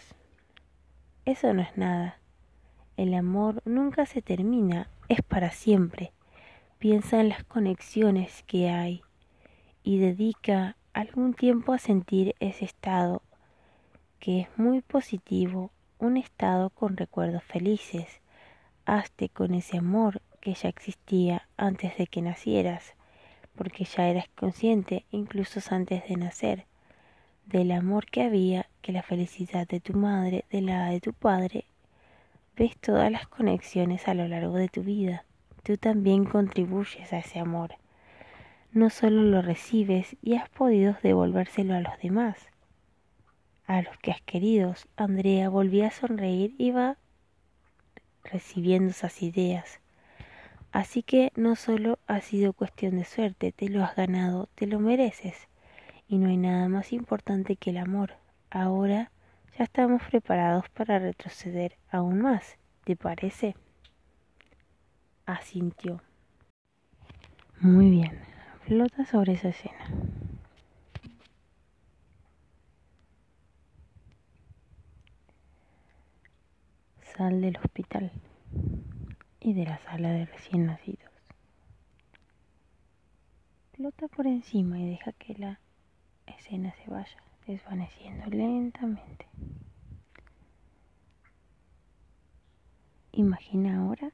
Eso no es nada. El amor nunca se termina, es para siempre. Piensa en las conexiones que hay y dedica algún tiempo a sentir ese estado, que es muy positivo, un estado con recuerdos felices. Hazte con ese amor que ya existía antes de que nacieras porque ya eras consciente, incluso antes de nacer, del amor que había, que la felicidad de tu madre, de la de tu padre, ves todas las conexiones a lo largo de tu vida. Tú también contribuyes a ese amor. No solo lo recibes y has podido devolvérselo a los demás, a los que has querido. Andrea volvía a sonreír y va recibiendo esas ideas. Así que no solo ha sido cuestión de suerte, te lo has ganado, te lo mereces. Y no hay nada más importante que el amor. Ahora ya estamos preparados para retroceder aún más, ¿te parece? Asintió. Muy bien, flota sobre esa escena. Sal del hospital y de la sala de recién nacidos. Flota por encima y deja que la escena se vaya desvaneciendo lentamente. Imagina ahora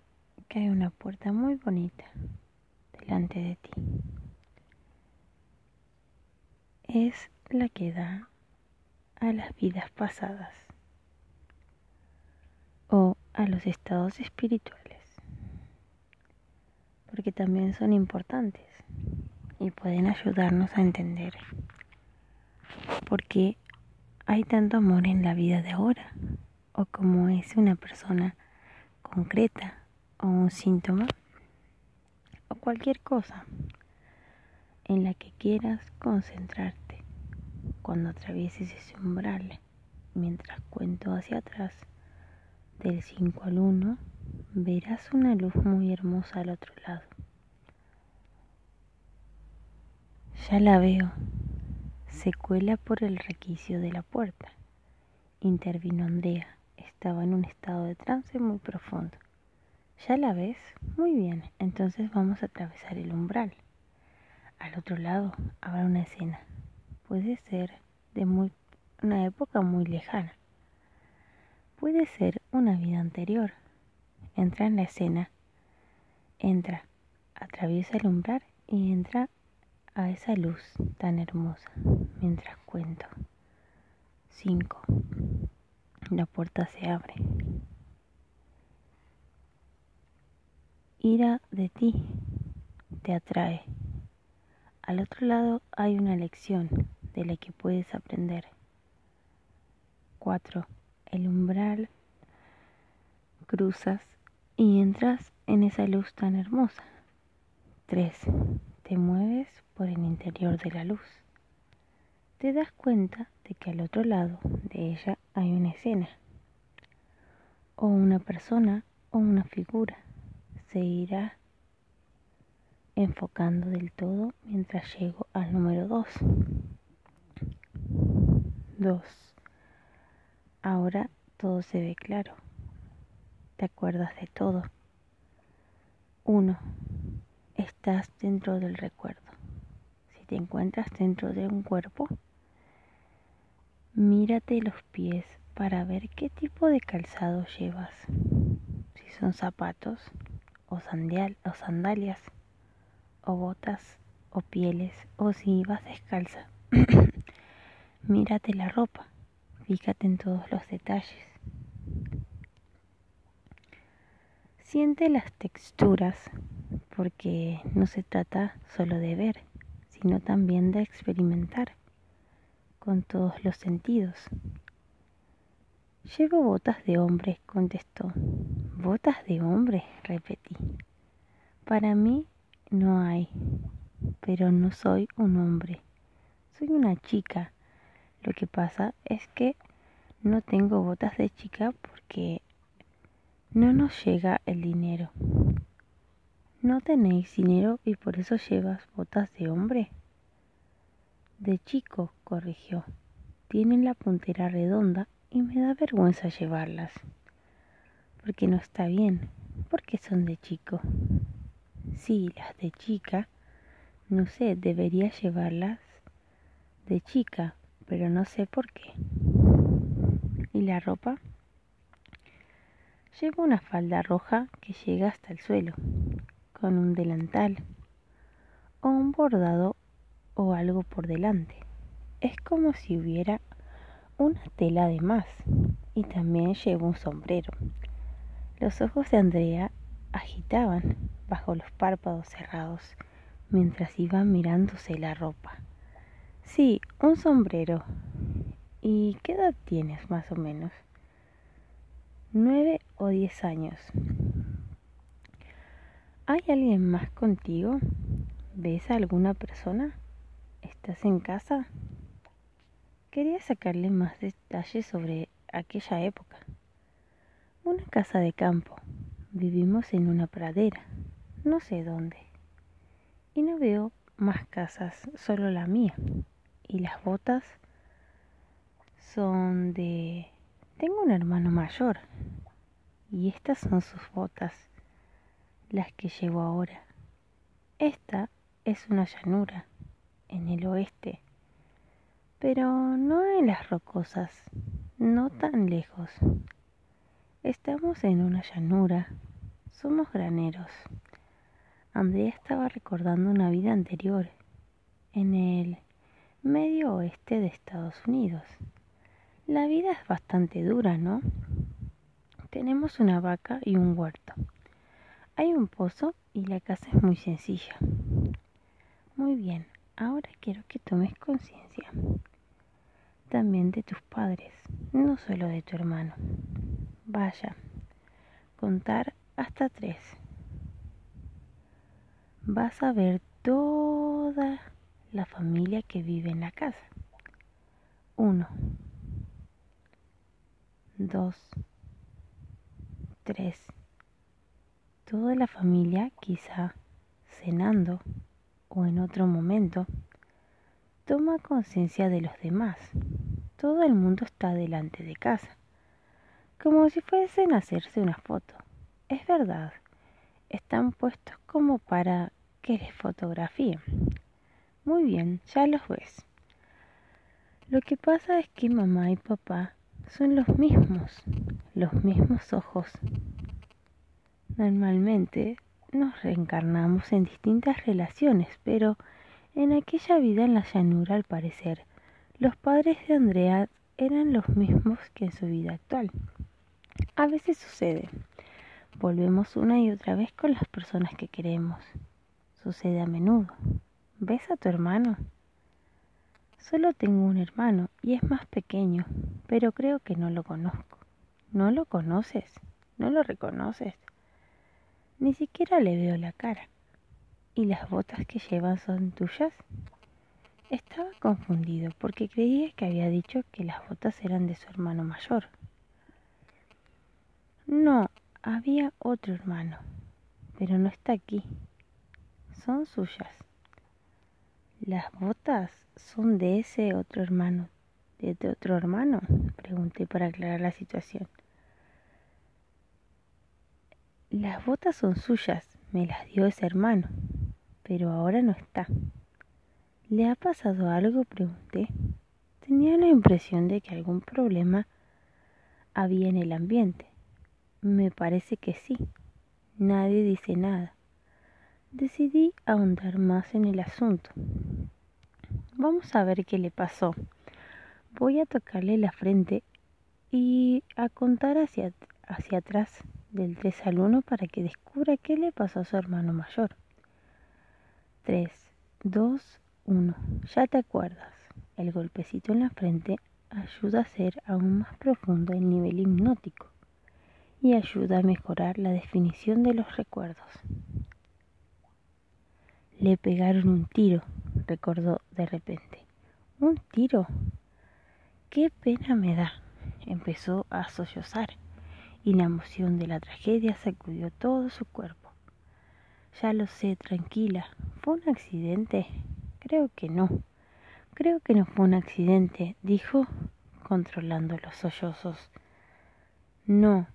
que hay una puerta muy bonita delante de ti. Es la que da a las vidas pasadas o a los estados espirituales porque también son importantes y pueden ayudarnos a entender por qué hay tanto amor en la vida de ahora o cómo es una persona concreta o un síntoma o cualquier cosa en la que quieras concentrarte. Cuando atravieses ese umbral mientras cuento hacia atrás del 5 al 1 verás una luz muy hermosa al otro lado. Ya la veo. Se cuela por el requicio de la puerta. Intervino Andrea. Estaba en un estado de trance muy profundo. ¿Ya la ves? Muy bien. Entonces vamos a atravesar el umbral. Al otro lado habrá una escena. Puede ser de muy, una época muy lejana. Puede ser una vida anterior entra en la escena, entra, atraviesa el umbral y entra a esa luz tan hermosa mientras cuento. 5. La puerta se abre. Ira de ti te atrae. al otro lado hay una lección de la que puedes aprender. 4. El umbral cruzas y entras en esa luz tan hermosa. 3. Te mueves por el interior de la luz. Te das cuenta de que al otro lado de ella hay una escena, o una persona o una figura. Se irá enfocando del todo mientras llego al número 2. 2. Ahora todo se ve claro. Te acuerdas de todo. 1. Estás dentro del recuerdo. Si te encuentras dentro de un cuerpo, mírate los pies para ver qué tipo de calzado llevas. Si son zapatos o, o sandalias o botas o pieles o si vas descalza. Mírate la ropa, fíjate en todos los detalles. Siente las texturas porque no se trata solo de ver, sino también de experimentar con todos los sentidos. Llevo botas de hombre, contestó. Botas de hombre, repetí. Para mí no hay, pero no soy un hombre. Soy una chica. Lo que pasa es que no tengo botas de chica porque no nos llega el dinero. ¿No tenéis dinero y por eso llevas botas de hombre? De chico, corrigió. Tienen la puntera redonda y me da vergüenza llevarlas. Porque no está bien, porque son de chico. Sí, las de chica. No sé, debería llevarlas de chica, pero no sé por qué. ¿Y la ropa? Llevo una falda roja que llega hasta el suelo, con un delantal, o un bordado o algo por delante. Es como si hubiera una tela de más, y también llevo un sombrero. Los ojos de Andrea agitaban bajo los párpados cerrados mientras iba mirándose la ropa. Sí, un sombrero. ¿Y qué edad tienes más o menos? Nueve o diez años. ¿Hay alguien más contigo? ¿Ves a alguna persona? ¿Estás en casa? Quería sacarle más detalles sobre aquella época. Una casa de campo. Vivimos en una pradera no sé dónde. Y no veo más casas, solo la mía. Y las botas son de... Tengo un hermano mayor. Y estas son sus botas, las que llevo ahora. Esta es una llanura, en el oeste. Pero no en las rocosas, no tan lejos. Estamos en una llanura, somos graneros. Andrea estaba recordando una vida anterior en el medio oeste de Estados Unidos. La vida es bastante dura, ¿no? Tenemos una vaca y un huerto. Hay un pozo y la casa es muy sencilla. Muy bien, ahora quiero que tomes conciencia también de tus padres, no solo de tu hermano. Vaya, contar hasta tres vas a ver toda la familia que vive en la casa. Uno, dos, tres. Toda la familia quizá cenando o en otro momento toma conciencia de los demás. Todo el mundo está delante de casa, como si fuesen a hacerse una foto. Es verdad, están puestos como para que les fotografía. Muy bien, ya los ves. Lo que pasa es que mamá y papá son los mismos, los mismos ojos. Normalmente nos reencarnamos en distintas relaciones, pero en aquella vida en la llanura, al parecer, los padres de Andrea eran los mismos que en su vida actual. A veces sucede. Volvemos una y otra vez con las personas que queremos sucede a menudo, ¿ves a tu hermano? Solo tengo un hermano y es más pequeño, pero creo que no lo conozco. ¿No lo conoces? ¿No lo reconoces? Ni siquiera le veo la cara. ¿Y las botas que llevan son tuyas? Estaba confundido porque creía que había dicho que las botas eran de su hermano mayor. No, había otro hermano, pero no está aquí. Son suyas. ¿Las botas son de ese otro hermano? ¿De otro hermano? Pregunté para aclarar la situación. Las botas son suyas, me las dio ese hermano, pero ahora no está. ¿Le ha pasado algo? pregunté. Tenía la impresión de que algún problema había en el ambiente. Me parece que sí. Nadie dice nada. Decidí ahondar más en el asunto. Vamos a ver qué le pasó. Voy a tocarle la frente y a contar hacia, hacia atrás del 3 al 1 para que descubra qué le pasó a su hermano mayor. 3, 2, 1. Ya te acuerdas. El golpecito en la frente ayuda a hacer aún más profundo el nivel hipnótico y ayuda a mejorar la definición de los recuerdos. Le pegaron un tiro, recordó de repente. ¿Un tiro? ¡Qué pena me da! Empezó a sollozar y la emoción de la tragedia sacudió todo su cuerpo. Ya lo sé, tranquila. ¿Fue un accidente? Creo que no. Creo que no fue un accidente, dijo, controlando los sollozos. No,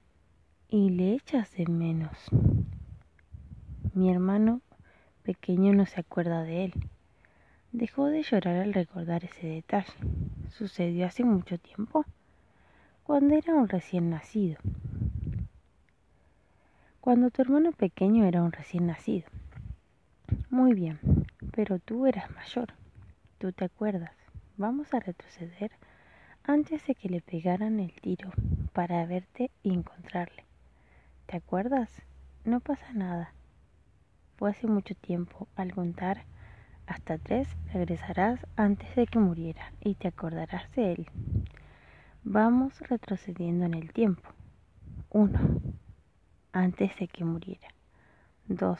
y le echas de menos. Mi hermano pequeño no se acuerda de él. Dejó de llorar al recordar ese detalle. Sucedió hace mucho tiempo, cuando era un recién nacido cuando tu hermano pequeño era un recién nacido. Muy bien, pero tú eras mayor. Tú te acuerdas. Vamos a retroceder antes de que le pegaran el tiro para verte y encontrarle. ¿Te acuerdas? No pasa nada. Fue hace mucho tiempo. Al contar hasta tres regresarás antes de que muriera y te acordarás de él. Vamos retrocediendo en el tiempo. Uno antes de que muriera. 2.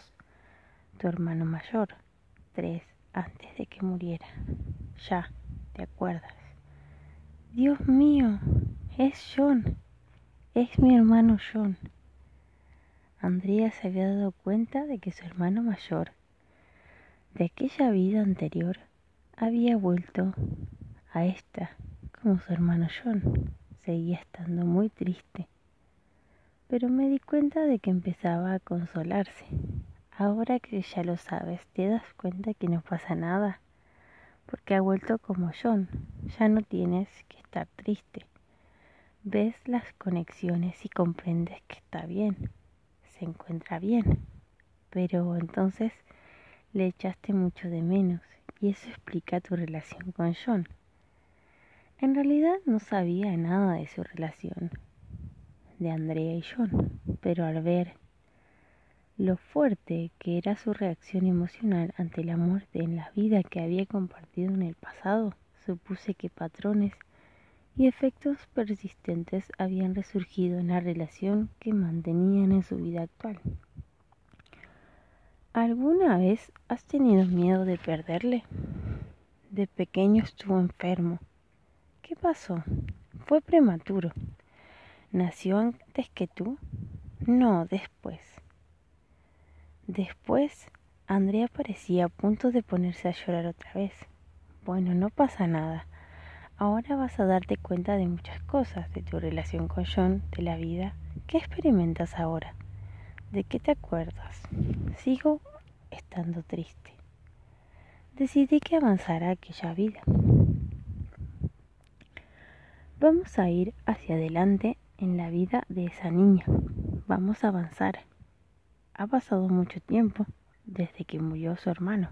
Tu hermano mayor. 3. Antes de que muriera. Ya, ¿te acuerdas? Dios mío, es John. Es mi hermano John. Andrea se había dado cuenta de que su hermano mayor, de aquella vida anterior, había vuelto a esta como su hermano John. Seguía estando muy triste pero me di cuenta de que empezaba a consolarse. Ahora que ya lo sabes, te das cuenta que no pasa nada, porque ha vuelto como John, ya no tienes que estar triste. Ves las conexiones y comprendes que está bien, encuentra bien, pero entonces le echaste mucho de menos y eso explica tu relación con John. En realidad no sabía nada de su relación, de Andrea y John, pero al ver lo fuerte que era su reacción emocional ante la muerte en la vida que había compartido en el pasado, supuse que patrones y efectos persistentes habían resurgido en la relación que mantenían en su vida actual. ¿Alguna vez has tenido miedo de perderle? De pequeño estuvo enfermo. ¿Qué pasó? Fue prematuro. ¿Nació antes que tú? No, después. Después, Andrea parecía a punto de ponerse a llorar otra vez. Bueno, no pasa nada. Ahora vas a darte cuenta de muchas cosas, de tu relación con John, de la vida. ¿Qué experimentas ahora? ¿De qué te acuerdas? Sigo estando triste. Decidí que avanzara aquella vida. Vamos a ir hacia adelante en la vida de esa niña. Vamos a avanzar. Ha pasado mucho tiempo desde que murió su hermano.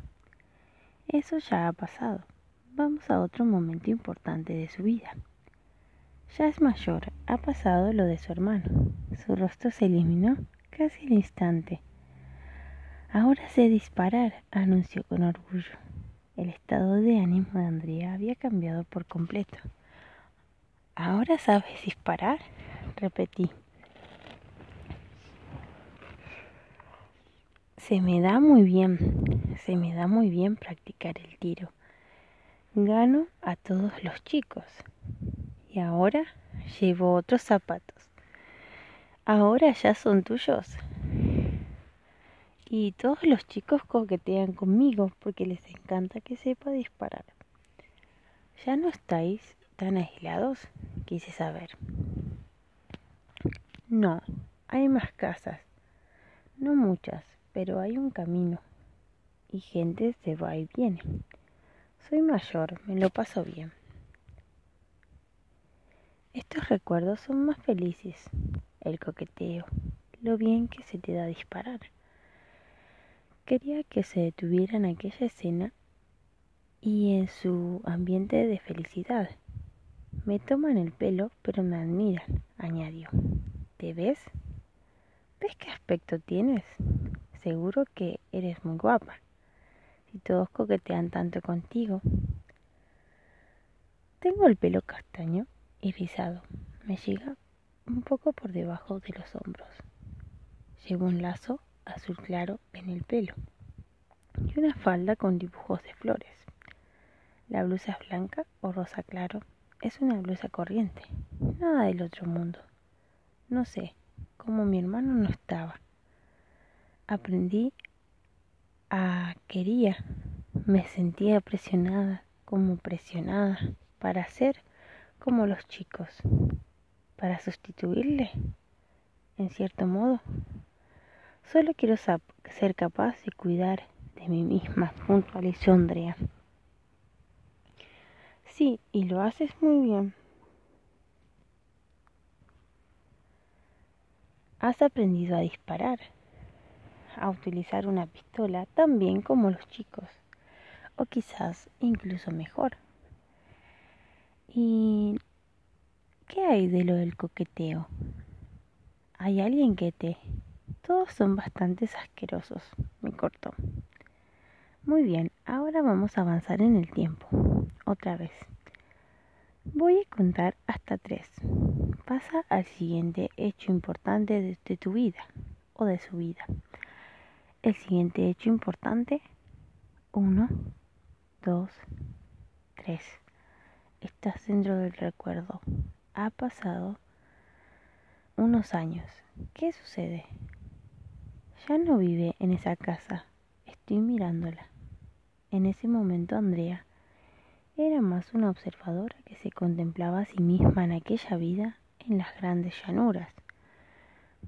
Eso ya ha pasado. Vamos a otro momento importante de su vida. Ya es mayor, ha pasado lo de su hermano. Su rostro se eliminó casi al instante. Ahora sé disparar, anunció con orgullo. El estado de ánimo de Andrea había cambiado por completo. ¿Ahora sabes disparar? repetí. Se me da muy bien, se me da muy bien practicar el tiro. Gano a todos los chicos. Y ahora llevo otros zapatos. Ahora ya son tuyos. Y todos los chicos coquetean conmigo porque les encanta que sepa disparar. ¿Ya no estáis tan aislados? Quise saber. No, hay más casas. No muchas, pero hay un camino y gente se va y viene. Soy mayor, me lo paso bien. Estos recuerdos son más felices, el coqueteo, lo bien que se te da disparar. Quería que se detuviera en aquella escena y en su ambiente de felicidad. Me toman el pelo, pero me admiran, añadió. ¿Te ves? ¿Ves qué aspecto tienes? seguro que eres muy guapa. Si todos coquetean tanto contigo. Tengo el pelo castaño y rizado. Me llega un poco por debajo de los hombros. Llevo un lazo azul claro en el pelo y una falda con dibujos de flores. La blusa es blanca o rosa claro. Es una blusa corriente, nada del otro mundo. No sé, como mi hermano no estaba aprendí a quería, me sentía presionada, como presionada, para ser como los chicos, para sustituirle, en cierto modo. Solo quiero ser capaz de cuidar de mí misma, puntualizó Andrea. Sí, y lo haces muy bien. Has aprendido a disparar a utilizar una pistola tan bien como los chicos, o quizás incluso mejor. ¿Y qué hay de lo del coqueteo? ¿Hay alguien que te... Todos son bastante asquerosos, me cortó. Muy bien, ahora vamos a avanzar en el tiempo. Otra vez. Voy a contar hasta tres. Pasa al siguiente hecho importante de, tu vida o de su vida. El siguiente hecho importante. Uno, dos, tres. Estás dentro del recuerdo. Ha pasado unos años. ¿Qué sucede? Ya no vive en esa casa. Estoy mirándola. En ese momento Andrea era más una observadora que se contemplaba a sí misma en aquella vida en las grandes llanuras.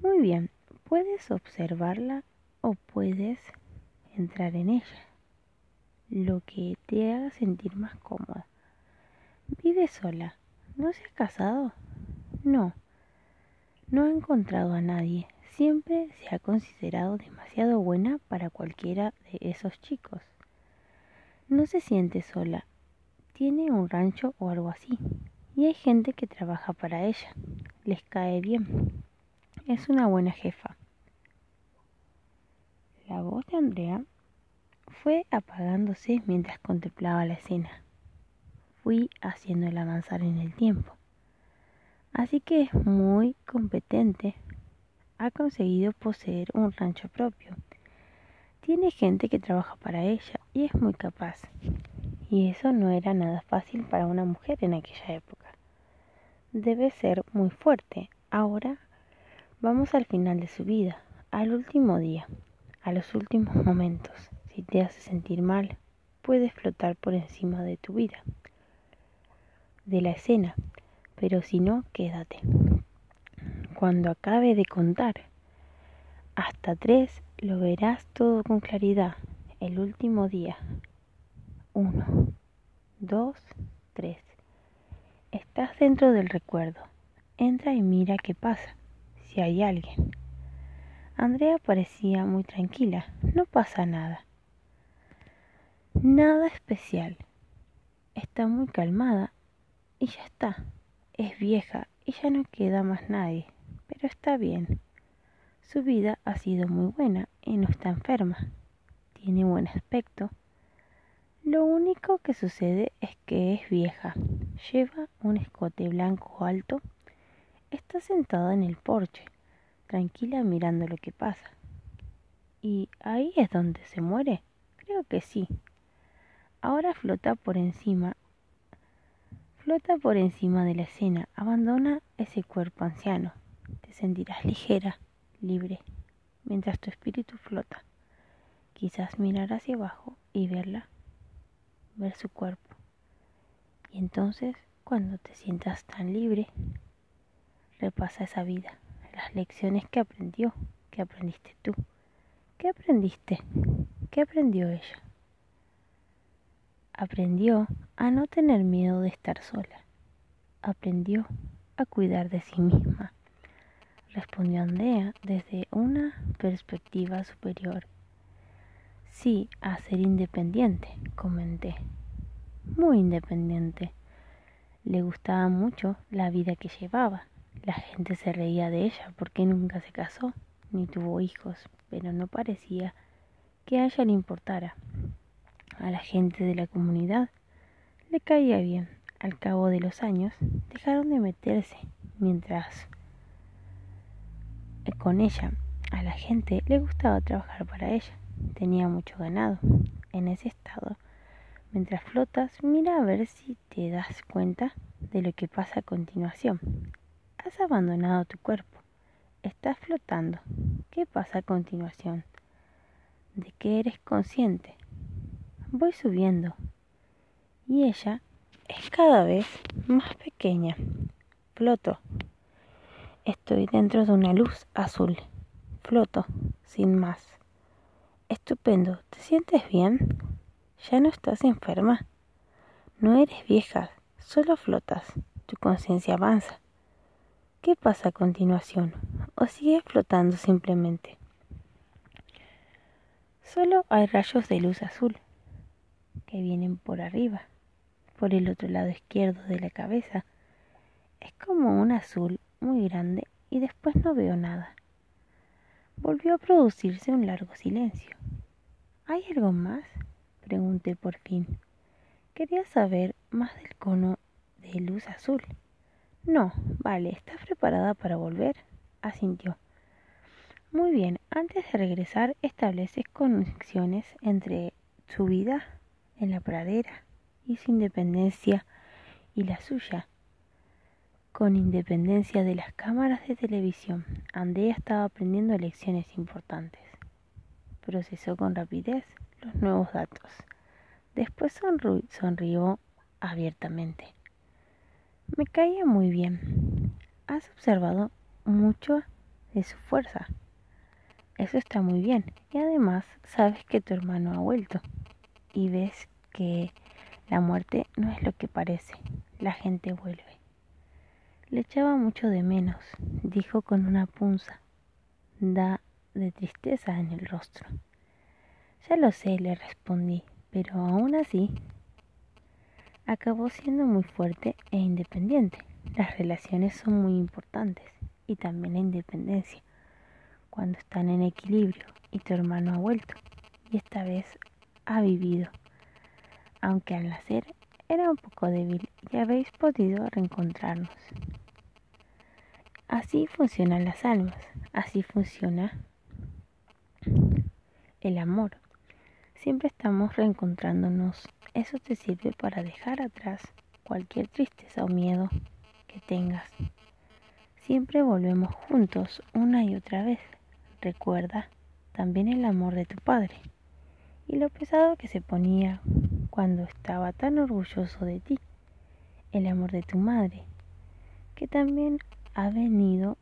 Muy bien, puedes observarla o puedes entrar en ella, lo que te haga sentir más cómoda. Vive sola. ¿No se ha casado? No. No ha encontrado a nadie. Siempre se ha considerado demasiado buena para cualquiera de esos chicos. No se siente sola. Tiene un rancho o algo así. Y hay gente que trabaja para ella. Les cae bien. Es una buena jefa. La voz de Andrea fue apagándose mientras contemplaba la escena. Fui haciéndola avanzar en el tiempo. Así que es muy competente. Ha conseguido poseer un rancho propio. Tiene gente que trabaja para ella y es muy capaz. Y eso no era nada fácil para una mujer en aquella época. Debe ser muy fuerte. Ahora vamos al final de su vida, al último día a los últimos momentos. Si te hace sentir mal, puedes flotar por encima de tu vida, de la escena, pero si no, quédate. Cuando acabe de contar hasta tres, lo verás todo con claridad. El último día. Uno, dos, tres. Estás dentro del recuerdo. Entra y mira qué pasa, si hay alguien. Andrea parecía muy tranquila. No pasa nada. Nada especial. Está muy calmada y ya está. Es vieja y ya no queda más nadie. Pero está bien. Su vida ha sido muy buena y no está enferma. Tiene buen aspecto. Lo único que sucede es que es vieja. Lleva un escote blanco alto. Está sentada en el porche, tranquila mirando lo que pasa. ¿Y ahí es donde se muere? Creo que sí. Ahora flota por encima. Flota por encima de la escena. Abandona ese cuerpo anciano. Te sentirás ligera, libre, mientras tu espíritu flota. Quizás mirar hacia abajo y verla, ver su cuerpo. Y entonces, cuando te sientas tan libre, repasa esa vida, las lecciones que aprendió, que aprendiste tú. ¿Qué aprendiste? ¿Qué aprendió ella? Aprendió a no tener miedo de estar sola. Aprendió a cuidar de sí misma. Respondió Andrea desde una perspectiva superior. Sí, a ser independiente, comenté. Muy independiente. Le gustaba mucho la vida que llevaba. La gente se reía de ella porque nunca se casó ni tuvo hijos, pero no parecía que a ella le importara. A la gente de la comunidad le caía bien. Al cabo de los años dejaron de meterse mientras con ella a la gente le gustaba trabajar para ella. Tenía mucho ganado. En ese estado, mientras flotas, mira a ver si te das cuenta de lo que pasa a continuación. Has abandonado tu cuerpo. Estás flotando. ¿Qué pasa a continuación? ¿De qué eres consciente? Voy subiendo. Y ella es cada vez más pequeña. Floto. Estoy dentro de una luz azul. Floto, sin más. Estupendo. ¿Te sientes bien? Ya no estás enferma. No eres vieja, solo flotas. Tu conciencia avanza. ¿Qué pasa a continuación? ¿O sigues flotando simplemente? Solo hay rayos de luz azul que vienen por arriba, por el otro lado izquierdo de la cabeza. Es como un azul muy grande y después no veo nada. Volvió a producirse un largo silencio. ¿Hay algo más? pregunté por fin. Quería saber más del cono de luz azul. No, vale, ¿estás preparada para volver? asintió. Muy bien, antes de regresar estableces conexiones entre su vida en la pradera y su independencia y la suya. Con independencia de las cámaras de televisión, Andrea estaba aprendiendo lecciones importantes. Procesó con rapidez los nuevos datos. Después sonrió abiertamente. Me caía muy bien. Has observado mucho de su fuerza. Eso está muy bien. Y además sabes que tu hermano ha vuelto. Y ves que la muerte no es lo que parece. La gente vuelve. Le echaba mucho de menos, dijo con una punza. Da de tristeza en el rostro. Ya lo sé, le respondí, pero aún así acabó siendo muy fuerte e independiente. Las relaciones son muy importantes y también la independencia. Cuando están en equilibrio y tu hermano ha vuelto y esta vez ha vivido. Aunque al nacer era un poco débil y habéis podido reencontrarnos. Así funcionan las almas, así funciona el amor. Siempre estamos reencontrándonos eso te sirve para dejar atrás cualquier tristeza o miedo que tengas. Siempre volvemos juntos una y otra vez. Recuerda también el amor de tu padre y lo pesado que se ponía cuando estaba tan orgulloso de ti. El amor de tu madre, que también ha venido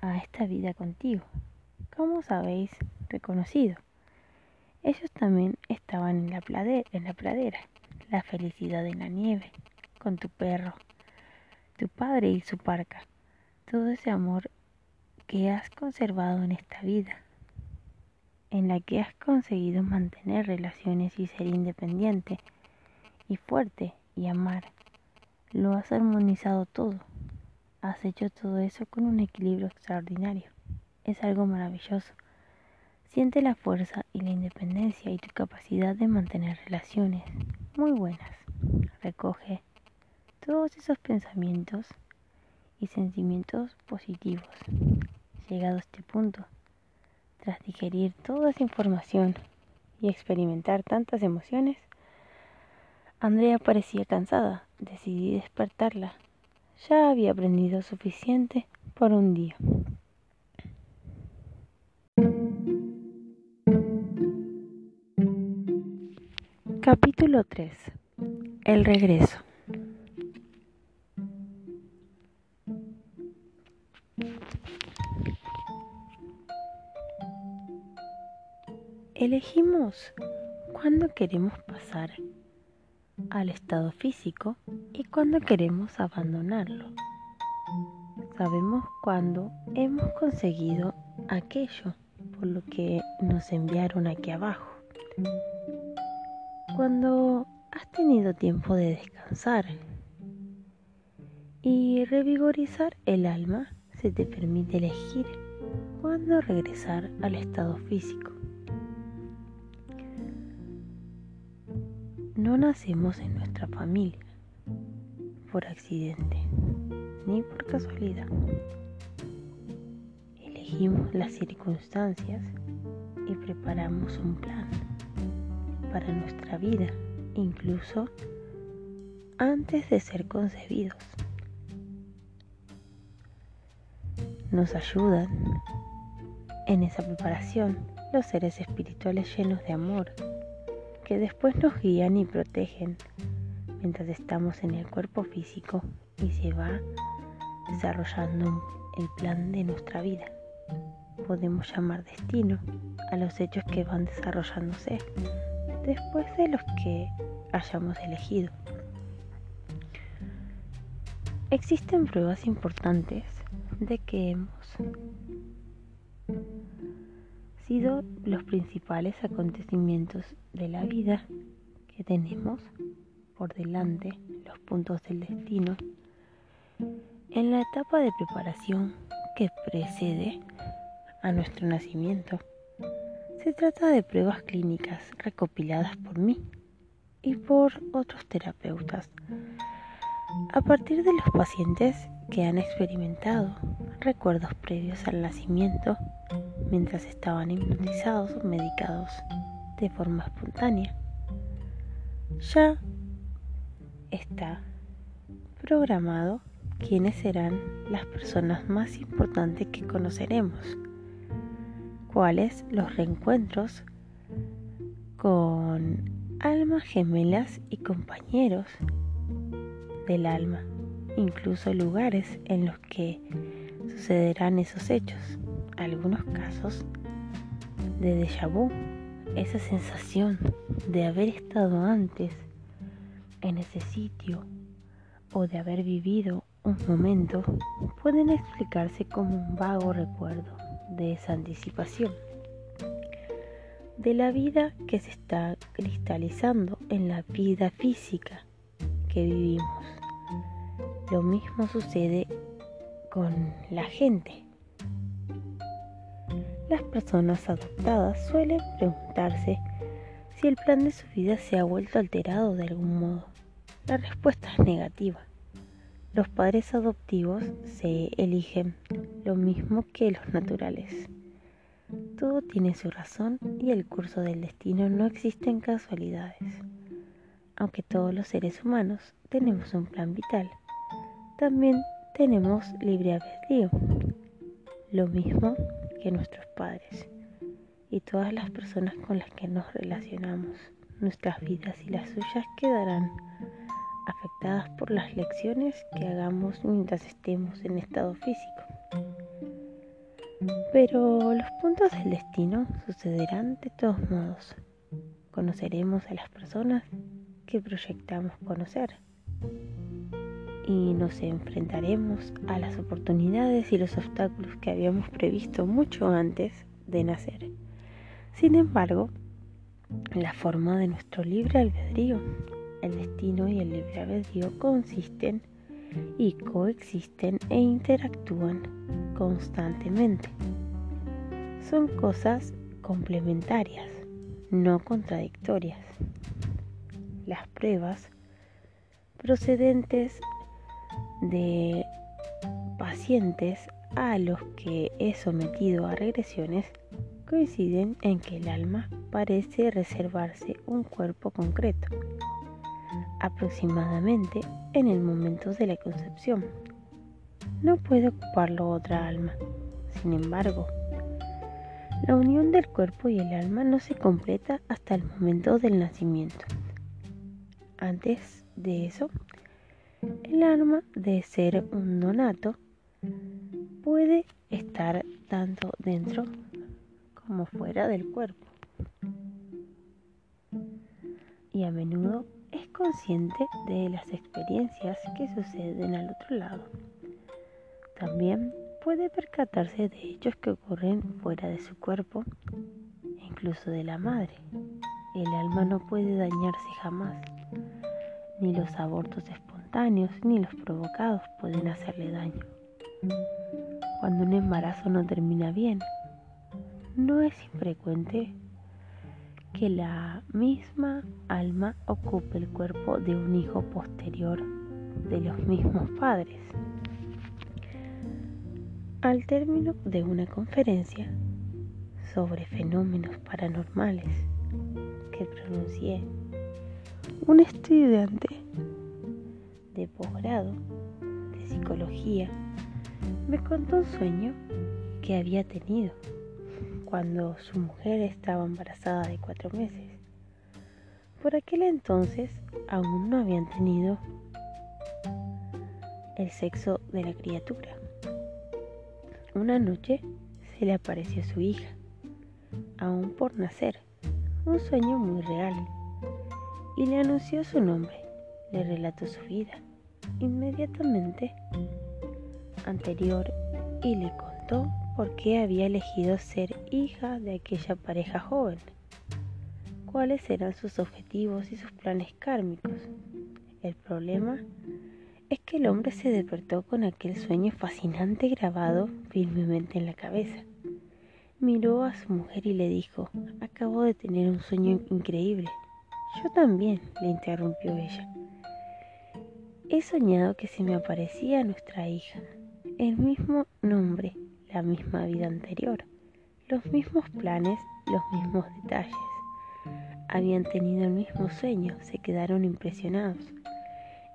a esta vida contigo, como sabéis, reconocido. Ellos también estaban en la, pradera, en la pradera, la felicidad en la nieve, con tu perro, tu padre y su parca, todo ese amor que has conservado en esta vida, en la que has conseguido mantener relaciones y ser independiente y fuerte y amar. Lo has armonizado todo. Has hecho todo eso con un equilibrio extraordinario. Es algo maravilloso Siente la fuerza y la independencia y tu capacidad de mantener relaciones muy buenas. Recoge todos esos pensamientos y sentimientos positivos. Llegado a este punto, tras digerir toda esa información y experimentar tantas emociones, Andrea parecía cansada. Decidí despertarla. Ya había aprendido suficiente por un día. Capítulo 3. El regreso. Elegimos cuándo queremos pasar al estado físico y cuándo queremos abandonarlo. Sabemos cuándo hemos conseguido aquello por lo que nos enviaron aquí abajo. Cuando has tenido tiempo de descansar y revigorizar el alma, se te permite elegir cuándo regresar al estado físico. No nacemos en nuestra familia por accidente ni por casualidad. Elegimos las circunstancias y preparamos un plan para nuestra vida, incluso antes de ser concebidos. Nos ayudan en esa preparación los seres espirituales llenos de amor, que después nos guían y protegen mientras estamos en el cuerpo físico y se va desarrollando el plan de nuestra vida. Podemos llamar destino a los hechos que van desarrollándose después de los que hayamos elegido. Existen pruebas importantes de que hemos sido los principales acontecimientos de la vida que tenemos por delante, los puntos del destino, en la etapa de preparación que precede a nuestro nacimiento. Se trata de pruebas clínicas recopiladas por mí y por otros terapeutas a partir de los pacientes que han experimentado recuerdos previos al nacimiento mientras estaban hipnotizados o medicados de forma espontánea. Ya está programado quiénes serán las personas más importantes que conoceremos cuales los reencuentros con almas gemelas y compañeros del alma, incluso lugares en los que sucederán esos hechos, algunos casos de déjà vu, esa sensación de haber estado antes en ese sitio o de haber vivido un momento pueden explicarse como un vago recuerdo de esa anticipación, de la vida que se está cristalizando en la vida física que vivimos. Lo mismo sucede con la gente. Las personas adoptadas suelen preguntarse si el plan de su vida se ha vuelto alterado de algún modo. La respuesta es negativa. Los padres adoptivos se eligen lo mismo que los naturales. Todo tiene su razón y el curso del destino no existen casualidades. Aunque todos los seres humanos tenemos un plan vital, también tenemos libre albedrío, lo mismo que nuestros padres y todas las personas con las que nos relacionamos. Nuestras vidas y las suyas quedarán afectadas por las lecciones que hagamos mientras estemos en estado físico. Pero los puntos del destino sucederán de todos modos. Conoceremos a las personas que proyectamos conocer y nos enfrentaremos a las oportunidades y los obstáculos que habíamos previsto mucho antes de nacer. Sin embargo, la forma de nuestro libre albedrío el destino y el libre albedrío consisten y coexisten e interactúan constantemente. Son cosas complementarias, no contradictorias. Las pruebas procedentes de pacientes a los que he sometido a regresiones coinciden en que el alma parece reservarse un cuerpo concreto, aproximadamente en el momento de la concepción. No puede ocuparlo otra alma. Sin embargo, la unión del cuerpo y el alma no se completa hasta el momento del nacimiento. Antes de eso, el alma de ser un donato puede estar tanto dentro como fuera del cuerpo. Y a menudo es consciente de las experiencias que suceden al otro lado. También puede percatarse de hechos que ocurren fuera de su cuerpo incluso de la madre. El alma no puede dañarse jamás. Ni los abortos espontáneos ni los provocados pueden hacerle daño. Cuando un embarazo no termina bien, no es infrecuente que la misma alma ocupe el cuerpo de un hijo posterior de los mismos padres. Al término de una conferencia sobre fenómenos paranormales que pronuncié, un estudiante de posgrado de psicología me contó un sueño que había tenido cuando su mujer estaba embarazada de cuatro meses. Por aquel entonces aún no habían tenido el sexo de la criatura. Una noche se le apareció su hija, aún por nacer, un sueño muy real, y le anunció su nombre, le relató su vida, inmediatamente anterior y le contó por qué había elegido ser hija de aquella pareja joven, cuáles eran sus objetivos y sus planes kármicos. El problema es que el hombre se despertó con aquel sueño fascinante grabado firmemente en la cabeza. Miró a su mujer y le dijo, acabo de tener un sueño increíble. Yo también, le interrumpió ella. He soñado que se me aparecía nuestra hija, el mismo nombre, la misma vida anterior, los mismos planes, los mismos detalles. Habían tenido el mismo sueño, se quedaron impresionados.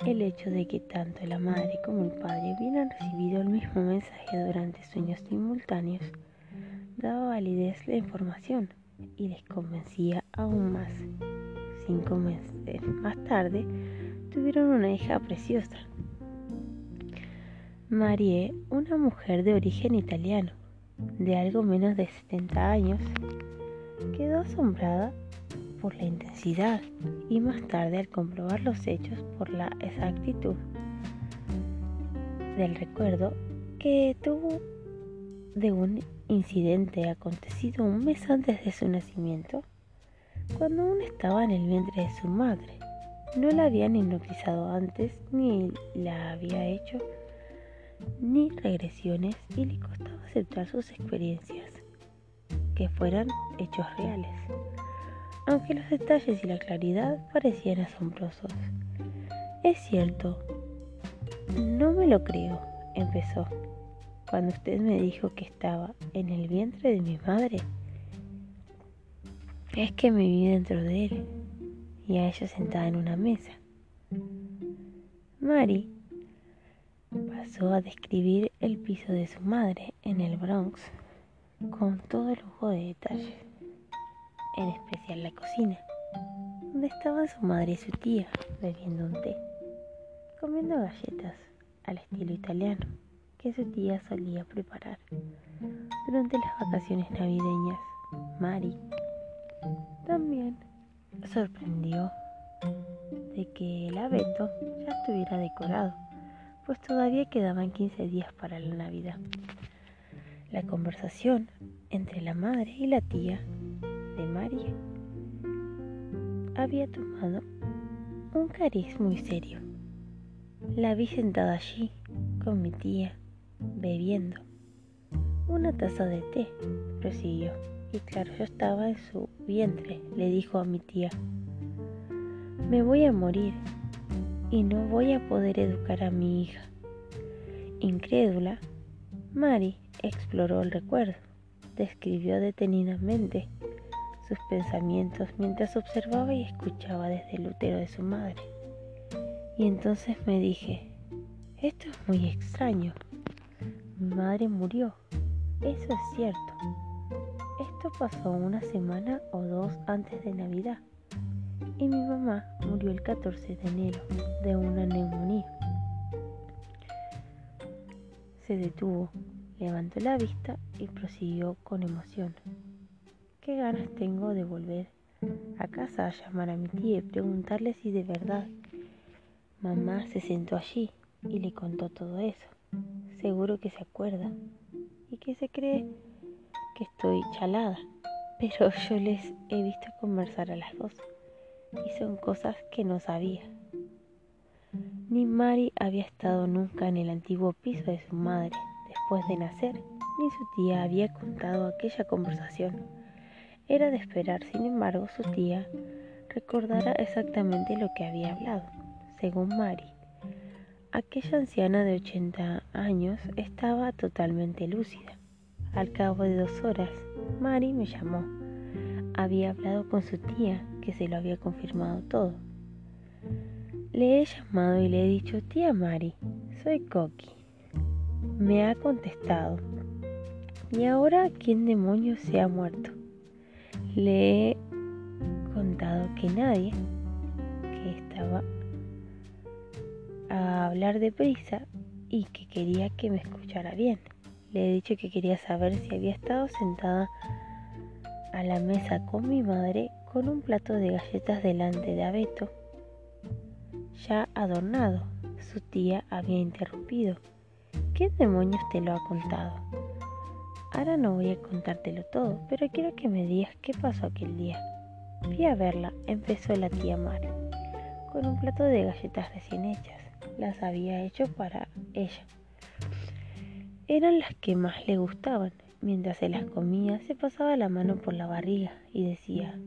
El hecho de que tanto la madre como el padre hubieran recibido el mismo mensaje durante sueños simultáneos daba validez a la información y les convencía aún más. Cinco meses más tarde tuvieron una hija preciosa, Marie, una mujer de origen italiano, de algo menos de 70 años, quedó asombrada por la intensidad y más tarde al comprobar los hechos por la exactitud del recuerdo que tuvo de un incidente acontecido un mes antes de su nacimiento, cuando aún estaba en el vientre de su madre. No la habían hipnotizado antes ni la había hecho ni regresiones y le costaba aceptar sus experiencias, que fueran hechos reales, aunque los detalles y la claridad parecían asombrosos. Es cierto, no me lo creo, empezó, cuando usted me dijo que estaba en el vientre de mi madre. Es que me vi dentro de él y a ella sentada en una mesa. Mari pasó a describir el piso de su madre en el Bronx con todo lujo de detalles, en especial la cocina, donde estaban su madre y su tía bebiendo un té, comiendo galletas al estilo italiano que su tía solía preparar durante las vacaciones navideñas. Mari también sorprendió de que el abeto ya estuviera decorado pues todavía quedaban 15 días para la Navidad. La conversación entre la madre y la tía de María había tomado un cariz muy serio. La vi sentada allí con mi tía, bebiendo una taza de té, prosiguió. y claro, yo estaba en su vientre, le dijo a mi tía. Me voy a morir y no voy a poder educar a mi hija. Incrédula, Mari exploró el recuerdo, describió detenidamente sus pensamientos mientras observaba y escuchaba desde el útero de su madre. Y entonces me dije, esto es muy extraño. Mi madre murió, eso es cierto. Esto pasó una semana o dos antes de Navidad y mi mamá murió el 14 de enero de una neumonía. Se detuvo, levantó la vista y prosiguió con emoción. Qué ganas tengo de volver a casa a llamar a mi tía y preguntarle si de verdad mamá se sentó allí y le contó todo eso. Seguro que se acuerda y que se cree que estoy chalada, pero yo les he visto conversar a las dos y son cosas que no sabía. Ni Mari había estado nunca en el antiguo piso de su madre después de nacer, ni su tía había contado aquella conversación. Era de esperar, sin embargo, su tía recordara exactamente lo que había hablado. Según Mari, aquella anciana de 80 años estaba totalmente lúcida. Al cabo de dos horas, Mari me llamó. Había hablado con su tía, que se lo había confirmado todo. Le he llamado y le he dicho, tía Mari, soy Coqui. Me ha contestado. ¿Y ahora quién demonios se ha muerto? Le he contado que nadie, que estaba a hablar deprisa y que quería que me escuchara bien. Le he dicho que quería saber si había estado sentada a la mesa con mi madre con un plato de galletas delante de Abeto ya adornado. Su tía había interrumpido. ¿Qué demonios te lo ha contado? Ahora no voy a contártelo todo, pero quiero que me digas qué pasó aquel día. Fui a verla, empezó la tía Mari, con un plato de galletas recién hechas. Las había hecho para ella. Eran las que más le gustaban. Mientras se las comía, se pasaba la mano por la barriga y decía,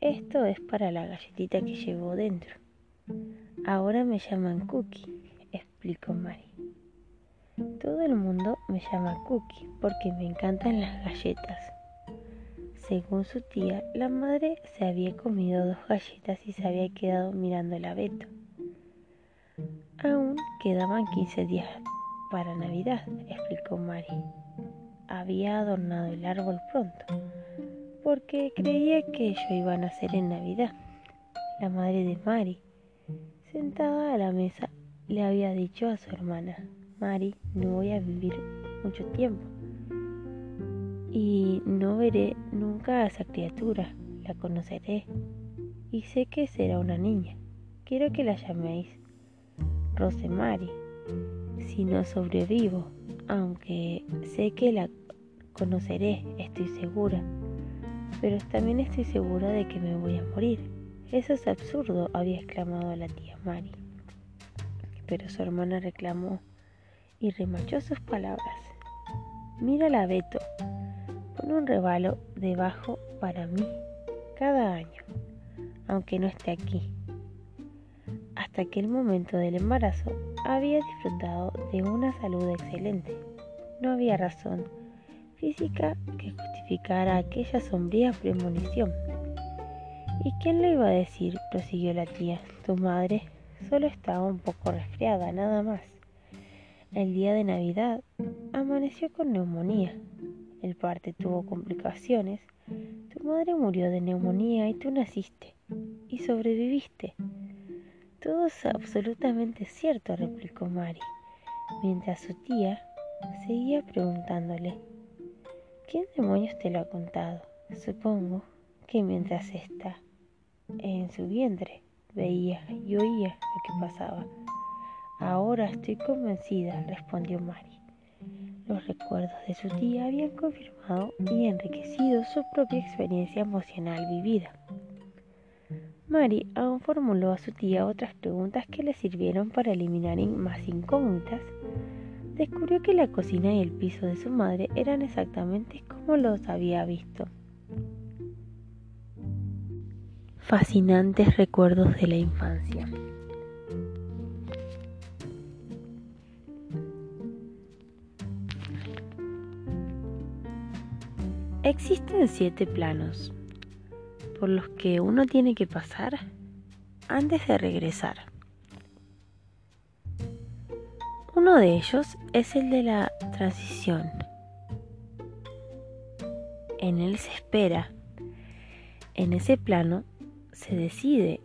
esto es para la galletita que llevo dentro. Ahora me llaman Cookie, explicó Mari. Todo el mundo me llama Cookie porque me encantan las galletas. Según su tía, la madre se había comido dos galletas y se había quedado mirando el abeto. Aún quedaban 15 días para Navidad, explicó Mari. Había adornado el árbol pronto, porque creía que ellos iban a nacer en Navidad. La madre de Mari Sentada a la mesa, le había dicho a su hermana, Mari, no voy a vivir mucho tiempo y no veré nunca a esa criatura, la conoceré y sé que será una niña. Quiero que la llaméis Rosemary, si no sobrevivo, aunque sé que la conoceré, estoy segura, pero también estoy segura de que me voy a morir. Eso es absurdo, había exclamado la tía Mari. Pero su hermana reclamó y remachó sus palabras. Mira Beto, pon un rebalo debajo para mí cada año, aunque no esté aquí. Hasta aquel momento del embarazo había disfrutado de una salud excelente. No había razón física que justificara aquella sombría premonición. ¿Y quién le iba a decir? prosiguió la tía. Tu madre solo estaba un poco resfriada, nada más. El día de Navidad amaneció con neumonía. El parte tuvo complicaciones. Tu madre murió de neumonía y tú naciste. Y sobreviviste. Todo es absolutamente cierto, replicó Mari, mientras su tía seguía preguntándole, ¿quién demonios te lo ha contado? Supongo que mientras está en su vientre. Veía y oía lo que pasaba. Ahora estoy convencida, respondió Mari. Los recuerdos de su tía habían confirmado y enriquecido su propia experiencia emocional vivida. Mari aún formuló a su tía otras preguntas que le sirvieron para eliminar más incógnitas descubrió que la cocina y el piso de su madre eran exactamente como los había visto. Fascinantes recuerdos de la infancia. Existen siete planos por los que uno tiene que pasar antes de regresar. Uno de ellos es el de la transición. En él se espera, en ese plano se decide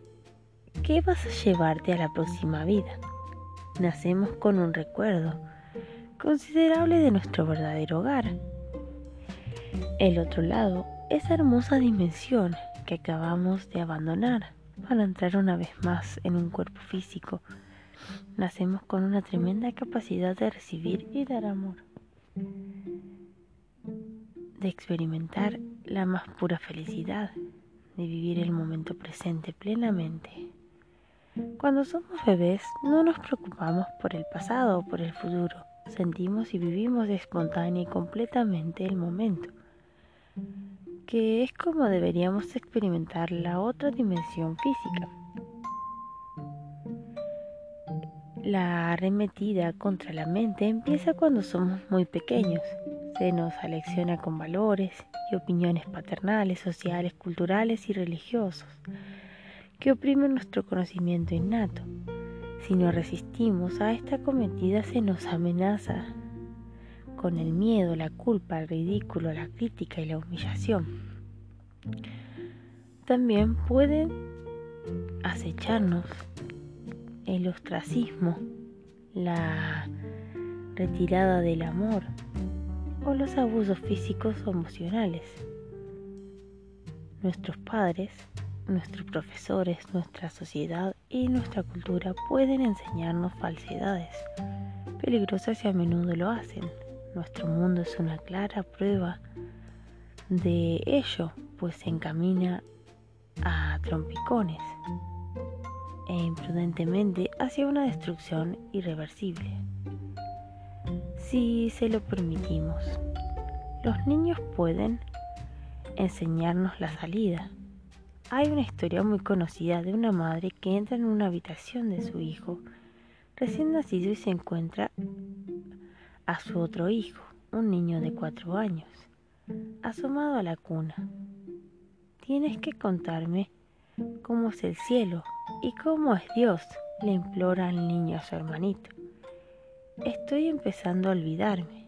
qué vas a llevarte a la próxima vida. Nacemos con un recuerdo considerable de nuestro verdadero hogar el otro lado, esa hermosa dimensión que acabamos de abandonar para entrar una vez más en un cuerpo físico, nacemos con una tremenda capacidad de recibir y dar amor, de experimentar la más pura felicidad, de vivir el momento presente plenamente. Cuando somos bebés no nos preocupamos por el pasado o por el futuro, sentimos y vivimos espontánea y completamente el momento que es como deberíamos experimentar la otra dimensión física. La arremetida contra la mente empieza cuando somos muy pequeños. Se nos alecciona con valores y opiniones paternales, sociales, culturales y religiosos que oprimen nuestro conocimiento innato. Si no resistimos a esta cometida se nos amenaza con el miedo, la culpa, el ridículo, la crítica y la humillación. También pueden acecharnos el ostracismo, la retirada del amor o los abusos físicos o emocionales. Nuestros padres, nuestros profesores, nuestra sociedad y nuestra cultura pueden enseñarnos falsedades peligrosas y a menudo lo hacen. Nuestro mundo es una clara prueba de ello, pues se encamina a trompicones e imprudentemente hacia una destrucción irreversible. Si se lo permitimos, los niños pueden enseñarnos la salida. Hay una historia muy conocida de una madre que entra en una habitación de su hijo recién nacido y se encuentra a su otro hijo, un niño de cuatro años, asomado a la cuna. Tienes que contarme cómo es el cielo y cómo es Dios, le implora al niño a su hermanito. Estoy empezando a olvidarme.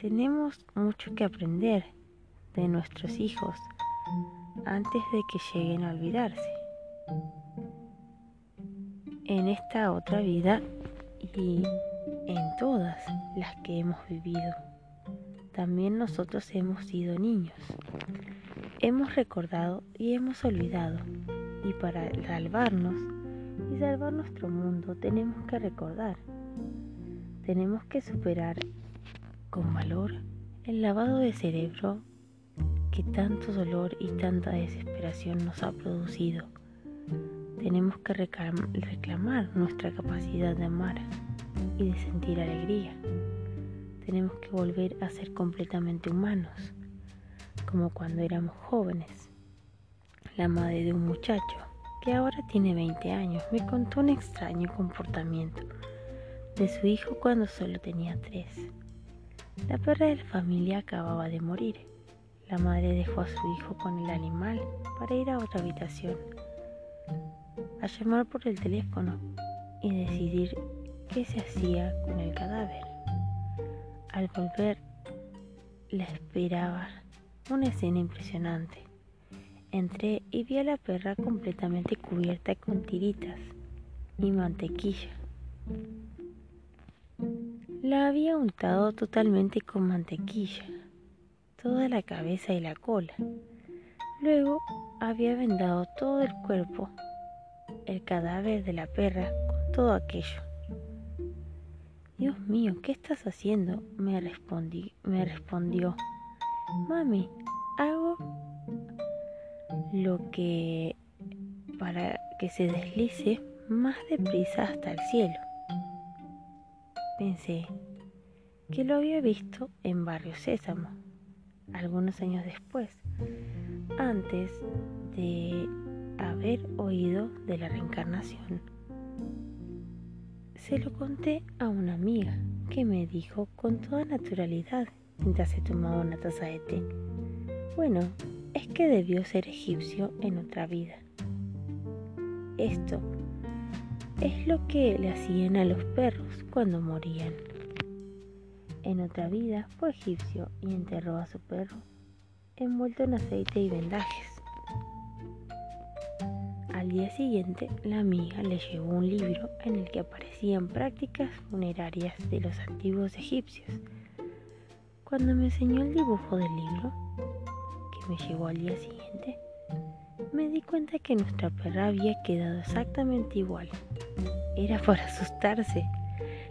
Tenemos mucho que aprender de nuestros hijos antes de que lleguen a olvidarse. En esta otra vida y en todas las que hemos vivido. También nosotros hemos sido niños. Hemos recordado y hemos olvidado. Y para salvarnos y salvar nuestro mundo tenemos que recordar. Tenemos que superar con valor el lavado de cerebro que tanto dolor y tanta desesperación nos ha producido. Tenemos que reclamar nuestra capacidad de amar y de sentir alegría. Tenemos que volver a ser completamente humanos, como cuando éramos jóvenes. La madre de un muchacho, que ahora tiene 20 años, me contó un extraño comportamiento de su hijo cuando solo tenía 3. La perra de la familia acababa de morir. La madre dejó a su hijo con el animal para ir a otra habitación, a llamar por el teléfono y decidir qué se hacía con el cadáver. Al volver, la esperaba una escena impresionante. Entré y vi a la perra completamente cubierta con tiritas y mantequilla. La había untado totalmente con mantequilla, toda la cabeza y la cola. Luego había vendado todo el cuerpo, el cadáver de la perra con todo aquello. Dios mío, ¿qué estás haciendo? Me me respondió. Mami, hago lo que para que se deslice más deprisa hasta el cielo. pensé que lo había visto en Barrio Sésamo, algunos años después, antes de haber oído de la reencarnación. Se lo conté a una amiga que me dijo con toda naturalidad mientras se tomaba una taza de té. Bueno, es que debió ser egipcio en otra vida. Esto es lo que le hacían a los perros cuando morían. En otra vida fue egipcio y enterró a su perro envuelto en aceite y vendajes. Al día siguiente, la amiga le llevó un libro en el que aparecían prácticas funerarias de los antiguos egipcios. Cuando me enseñó el dibujo del libro, que me llegó al día siguiente, me di cuenta que nuestra perra había quedado exactamente igual. Era para asustarse.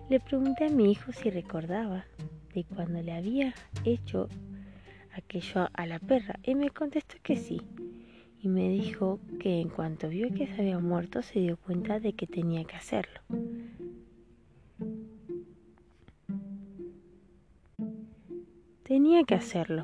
Le pregunté a mi hijo si recordaba de cuando le había hecho aquello a la perra y me contestó que sí. Y me dijo que en cuanto vio que se había muerto se dio cuenta de que tenía que hacerlo. Tenía que hacerlo.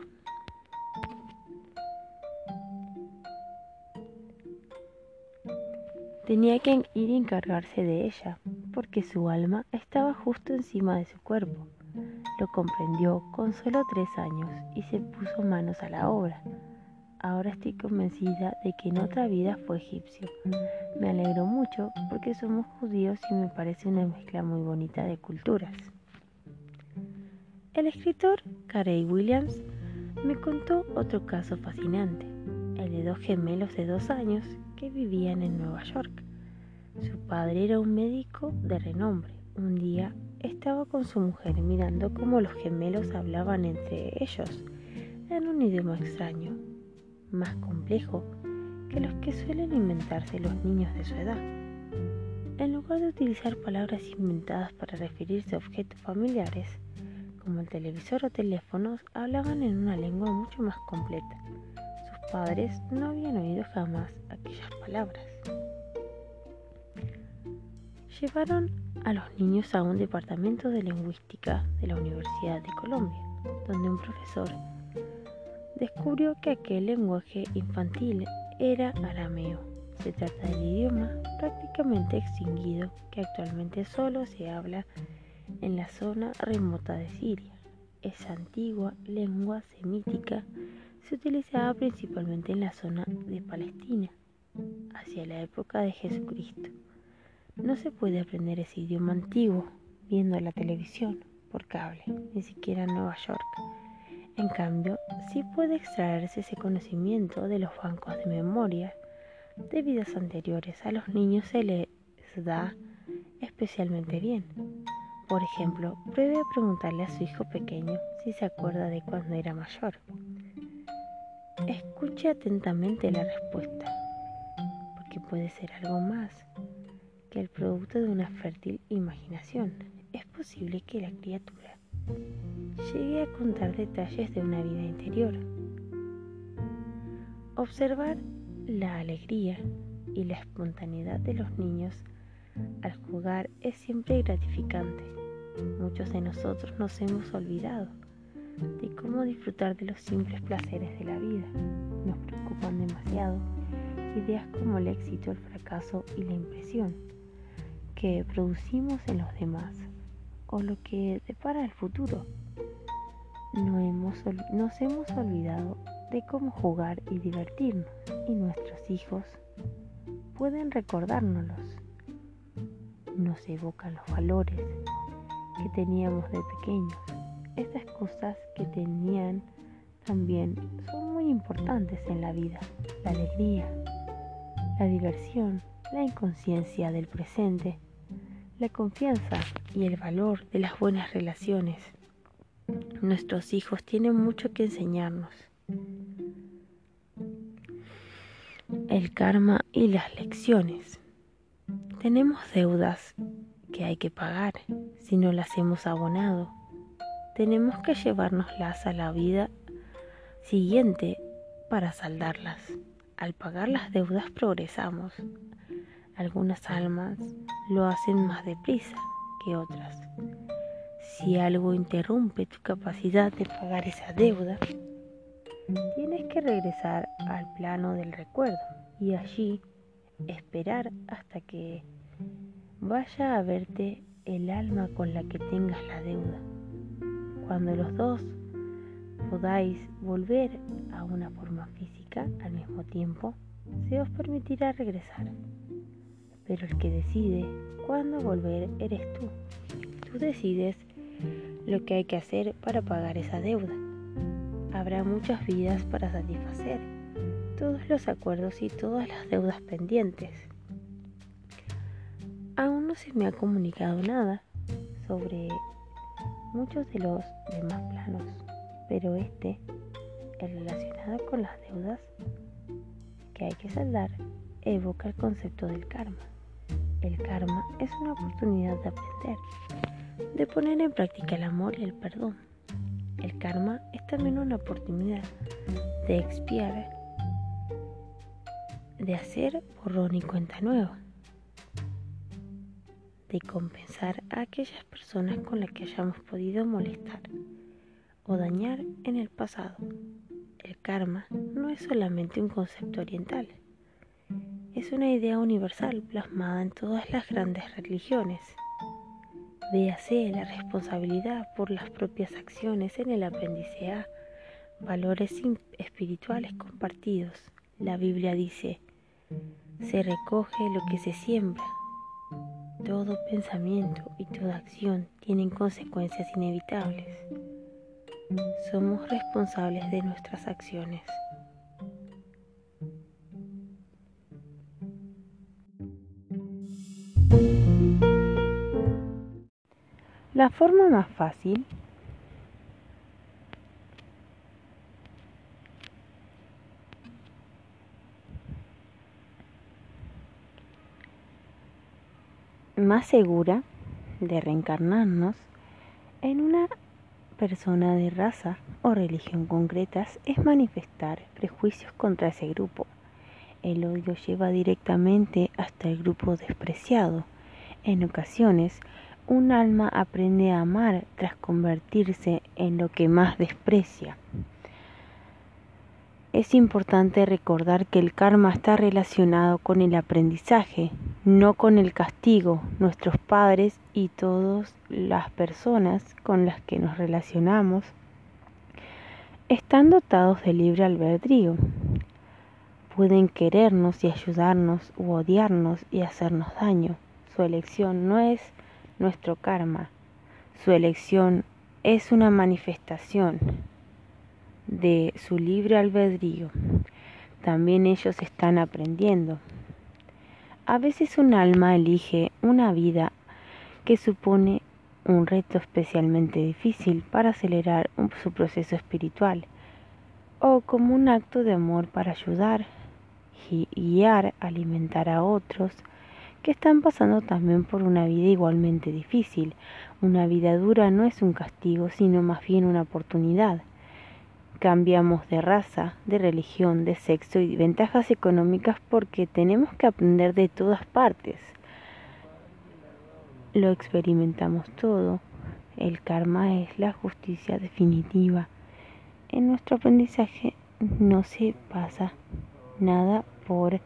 Tenía que ir a encargarse de ella, porque su alma estaba justo encima de su cuerpo. Lo comprendió con solo tres años y se puso manos a la obra. Ahora estoy convencida de que en otra vida fue egipcio. Me alegro mucho porque somos judíos y me parece una mezcla muy bonita de culturas. El escritor Carey Williams me contó otro caso fascinante, el de dos gemelos de dos años que vivían en Nueva York. Su padre era un médico de renombre. Un día estaba con su mujer mirando cómo los gemelos hablaban entre ellos en un idioma extraño, más complejo que los que suelen inventarse los niños de su edad. En lugar de utilizar palabras inventadas para referirse a objetos familiares, como el televisor o teléfonos, hablaban en una lengua mucho más completa. Sus padres no habían oído jamás aquellas palabras. Llevaron a los niños a un departamento de lingüística de la Universidad de Colombia, donde un profesor descubrió que aquel lenguaje infantil era arameo. Se trata del idioma prácticamente extinguido que actualmente solo se habla la zona remota de Siria. Esa antigua lengua semítica se utilizaba principalmente en la zona de Palestina, hacia la época de Jesucristo. No se puede aprender ese idioma antiguo viendo la televisión por cable, ni siquiera en Nueva York. En cambio, sí puede extraerse ese conocimiento de los bancos de memoria de vidas anteriores. A los niños se les da especialmente bien. Por ejemplo, pruebe a preguntarle a su hijo pequeño si se acuerda de cuando era mayor. Escuche atentamente la respuesta, porque puede ser algo más que el producto de una fértil imaginación. Es posible que la criatura llegue a contar detalles de una vida interior. Observar la alegría y la espontaneidad de los niños al jugar es siempre gratificante. Muchos de nosotros nos hemos olvidado de cómo disfrutar de los simples placeres de la vida. Nos preocupan demasiado ideas como el éxito, el fracaso y la impresión que producimos en los demás o lo que depara el futuro. No hemos, nos hemos olvidado de cómo jugar y divertirnos y nuestros hijos pueden recordárnoslos. Nos evocan los valores que teníamos de pequeños. Estas cosas que tenían también son muy importantes en la vida. La alegría, la diversión, la inconsciencia del presente la confianza y el valor de las buenas relaciones. Nuestros hijos tienen mucho que enseñarnos. El karma y las lecciones. Tenemos deudas que hay que pagar si no las hemos abonado. Tenemos que llevárnoslas a la vida siguiente para saldarlas. Al pagar las deudas progresamos. Algunas almas lo hacen más deprisa que otras. si algo interrumpe tu capacidad de pagar esa deuda, tienes que regresar al plano del recuerdo y allí esperar hasta que vaya a verte el alma con la que tengas la deuda. Cuando los dos podáis volver a una forma física al mismo tiempo, se os permitirá regresar. Pero el que decide cuándo volver eres tú. Tú decides lo que hay que hacer para pagar esa deuda. Habrá muchas vidas para satisfacer, todos los acuerdos y todas las deudas pendientes. Aún no se me ha comunicado nada sobre muchos de los demás planos, pero este, el relacionado con las deudas que hay que saldar, evoca el concepto del karma. El karma es una oportunidad de aprender, de poner en práctica el amor y el perdón. El karma es también una oportunidad de expiar, de hacer borrón y cuenta nueva, de compensar a aquellas personas con las que hayamos podido molestar o dañar en el pasado. El karma no es solamente un concepto oriental, es una idea universal plasmada en todas las grandes religiones. Véase la responsabilidad por las propias acciones en el apéndice A, valores espirituales compartidos. La Biblia dice, se recoge lo que se siembra. Todo pensamiento y toda acción tienen consecuencias inevitables. Somos responsables de nuestras acciones. La forma más fácil más segura de reencarnarnos en una persona de raza o religión concretas es manifestar prejuicios contra ese grupo. El odio lleva directamente hasta el grupo despreciado. En ocasiones, un alma aprende a amar tras convertirse en lo que más desprecia. Es importante recordar que el karma está relacionado con el aprendizaje, no con el castigo. Nuestros padres y todas las personas con las que nos relacionamos están dotados de libre albedrío. Pueden querernos y ayudarnos u odiarnos y hacernos daño. Su elección no es nuestro karma. Su elección es una manifestación de su libre albedrío. También ellos están aprendiendo. A veces un alma elige una vida que supone un reto especialmente difícil para acelerar su proceso espiritual o como un acto de amor para ayudar, guiar, alimentar a otros, que están pasando también por una vida igualmente difícil. Una vida dura no es un castigo, sino más bien una oportunidad. Cambiamos de raza, de religión, de sexo y ventajas económicas porque tenemos que aprender de todas partes. Lo experimentamos todo. El karma es la justicia definitiva. En nuestro aprendizaje no se pasa nada por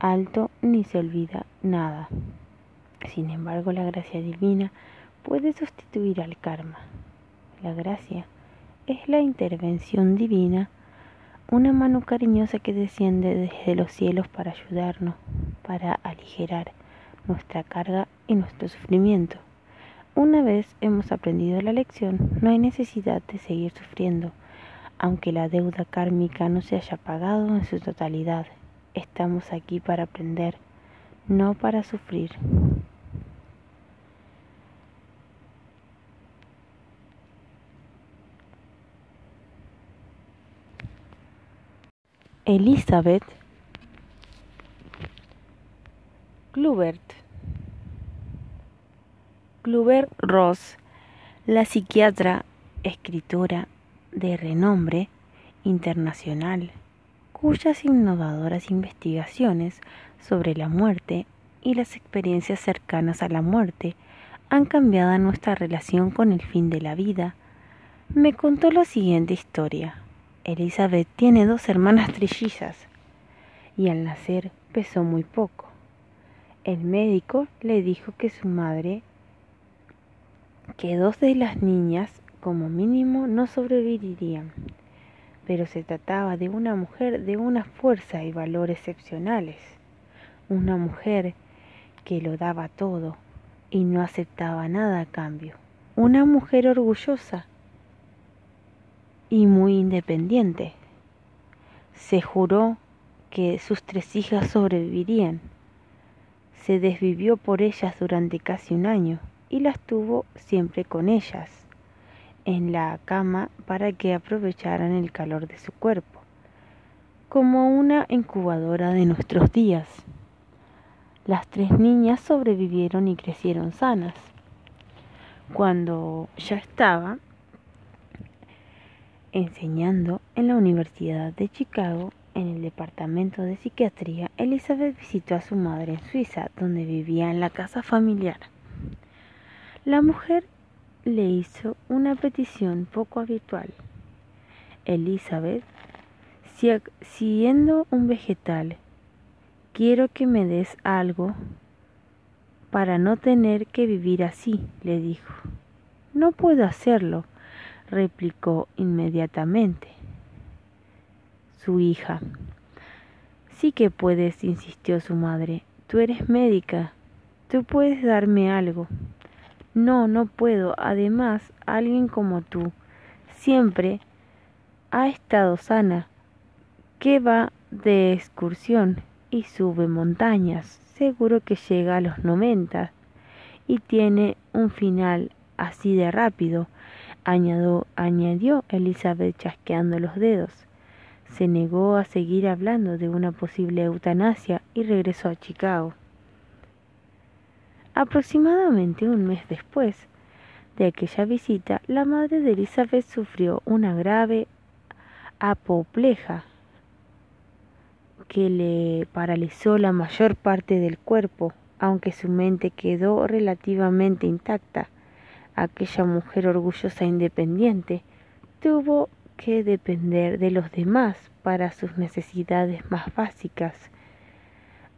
alto ni se olvida nada. Sin embargo, la gracia divina puede sustituir al karma. La gracia es la intervención divina, una mano cariñosa que desciende desde los cielos para ayudarnos, para aligerar nuestra carga y nuestro sufrimiento. Una vez hemos aprendido la lección, no hay necesidad de seguir sufriendo, aunque la deuda kármica no se haya pagado en su totalidad Estamos aquí para aprender, no para sufrir. Elizabeth Klubert Kluber Ross, la psiquiatra, escritora de renombre internacional cuyas innovadoras investigaciones sobre la muerte y las experiencias cercanas a la muerte han cambiado nuestra relación con el fin de la vida, me contó la siguiente historia. Elizabeth tiene dos hermanas trillizas y al nacer pesó muy poco. El médico le dijo que su madre, que dos de las niñas como mínimo no sobrevivirían, pero se trataba de una mujer de una fuerza y valor excepcionales, una mujer que lo daba todo y no aceptaba nada a cambio, una mujer orgullosa y muy independiente. Se juró que sus tres hijas sobrevivirían. Se desvivió por ellas durante casi un año y las tuvo siempre con ellas en la cama para que aprovecharan el calor de su cuerpo, como una incubadora de nuestros días. Las tres niñas sobrevivieron y crecieron sanas. Cuando ya estaba enseñando en la Universidad de Chicago, en el departamento de psiquiatría, Elizabeth visitó a su madre en Suiza, donde vivía en la casa familiar. La mujer le hizo una petición poco habitual. Elizabeth, siendo un vegetal, quiero que me des algo para no tener que vivir así, le dijo. No puedo hacerlo, replicó inmediatamente su hija. Sí que puedes, insistió su madre. Tú eres médica. Tú puedes darme algo. No, no puedo. Además, alguien como tú siempre ha estado sana, que va de excursión y sube montañas. Seguro que llega a los noventa y tiene un final así de rápido, añadió, añadió Elizabeth chasqueando los dedos. Se negó a seguir hablando de una posible eutanasia y regresó a Chicago. Aproximadamente un mes después de aquella visita, la madre de Elizabeth sufrió una grave apopleja que le paralizó la mayor parte del cuerpo, aunque su mente quedó relativamente intacta. Aquella mujer orgullosa e independiente tuvo que depender de los demás para sus necesidades más básicas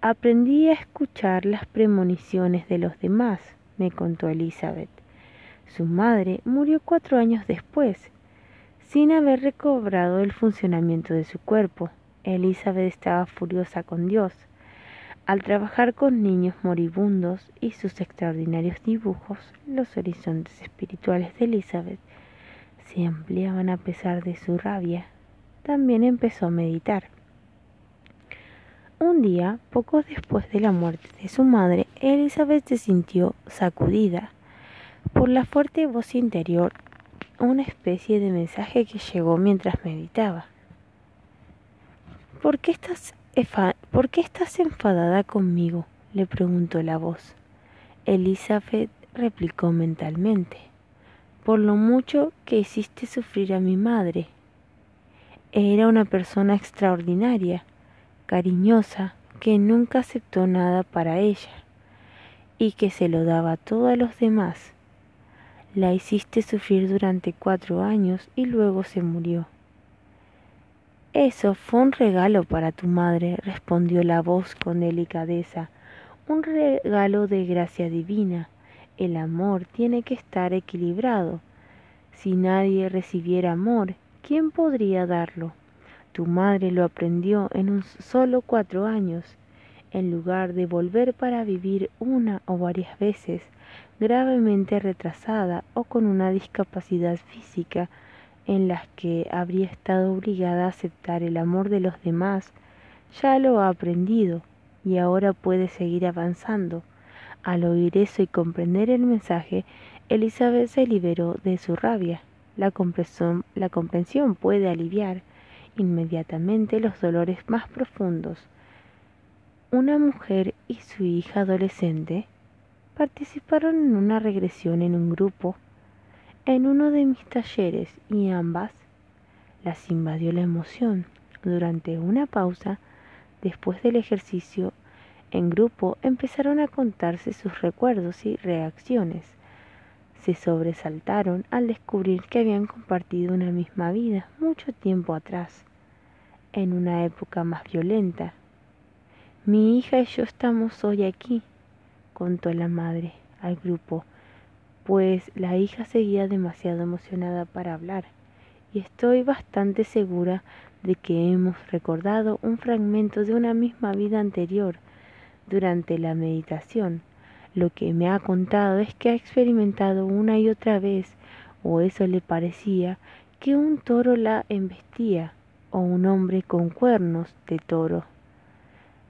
Aprendí a escuchar las premoniciones de los demás, me contó Elizabeth. Su madre murió cuatro años después, sin haber recobrado el funcionamiento de su cuerpo. Elizabeth estaba furiosa con Dios. Al trabajar con niños moribundos y sus extraordinarios dibujos, los horizontes espirituales de Elizabeth se ampliaban a pesar de su rabia. También empezó a meditar. Un día, poco después de la muerte de su madre, Elizabeth se sintió sacudida por la fuerte voz interior, una especie de mensaje que llegó mientras meditaba. ¿Por qué estás, ¿por qué estás enfadada conmigo? le preguntó la voz. Elizabeth replicó mentalmente, por lo mucho que hiciste sufrir a mi madre. Era una persona extraordinaria cariñosa, que nunca aceptó nada para ella y que se lo daba todo a los demás. La hiciste sufrir durante cuatro años y luego se murió. Eso fue un regalo para tu madre, respondió la voz con delicadeza, un regalo de gracia divina. El amor tiene que estar equilibrado. Si nadie recibiera amor, ¿quién podría darlo? Tu madre lo aprendió en un solo cuatro años, en lugar de volver para vivir una o varias veces, gravemente retrasada o con una discapacidad física en las que habría estado obligada a aceptar el amor de los demás, ya lo ha aprendido y ahora puede seguir avanzando. Al oír eso y comprender el mensaje, Elizabeth se liberó de su rabia. La comprensión, la comprensión puede aliviar inmediatamente los dolores más profundos. Una mujer y su hija adolescente participaron en una regresión en un grupo en uno de mis talleres y ambas las invadió la emoción. Durante una pausa, después del ejercicio en grupo, empezaron a contarse sus recuerdos y reacciones. se sobresaltaron al descubrir que habían compartido una misma vida mucho tiempo atrás, en una época más violenta. Mi hija y yo estamos hoy aquí, contó la madre al grupo, pues la hija seguía demasiado emocionada para hablar, y estoy bastante segura de que hemos recordado un fragmento de una misma vida anterior durante la meditación. Lo que me ha contado es que ha experimentado una y otra vez, o eso le parecía, que un toro la embestía, o un hombre con cuernos de toro.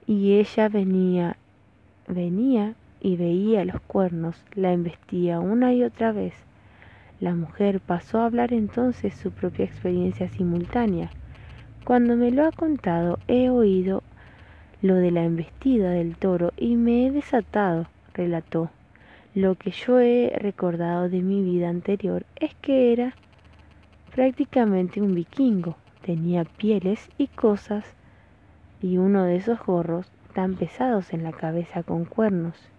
Y ella venía, venía y veía los cuernos, la embestía una y otra vez. La mujer pasó a hablar entonces su propia experiencia simultánea. Cuando me lo ha contado, he oído lo de la embestida del toro y me he desatado, relató. Lo que yo he recordado de mi vida anterior es que era prácticamente un vikingo. Tenía pieles y cosas y uno de esos gorros tan pesados en la cabeza con cuernos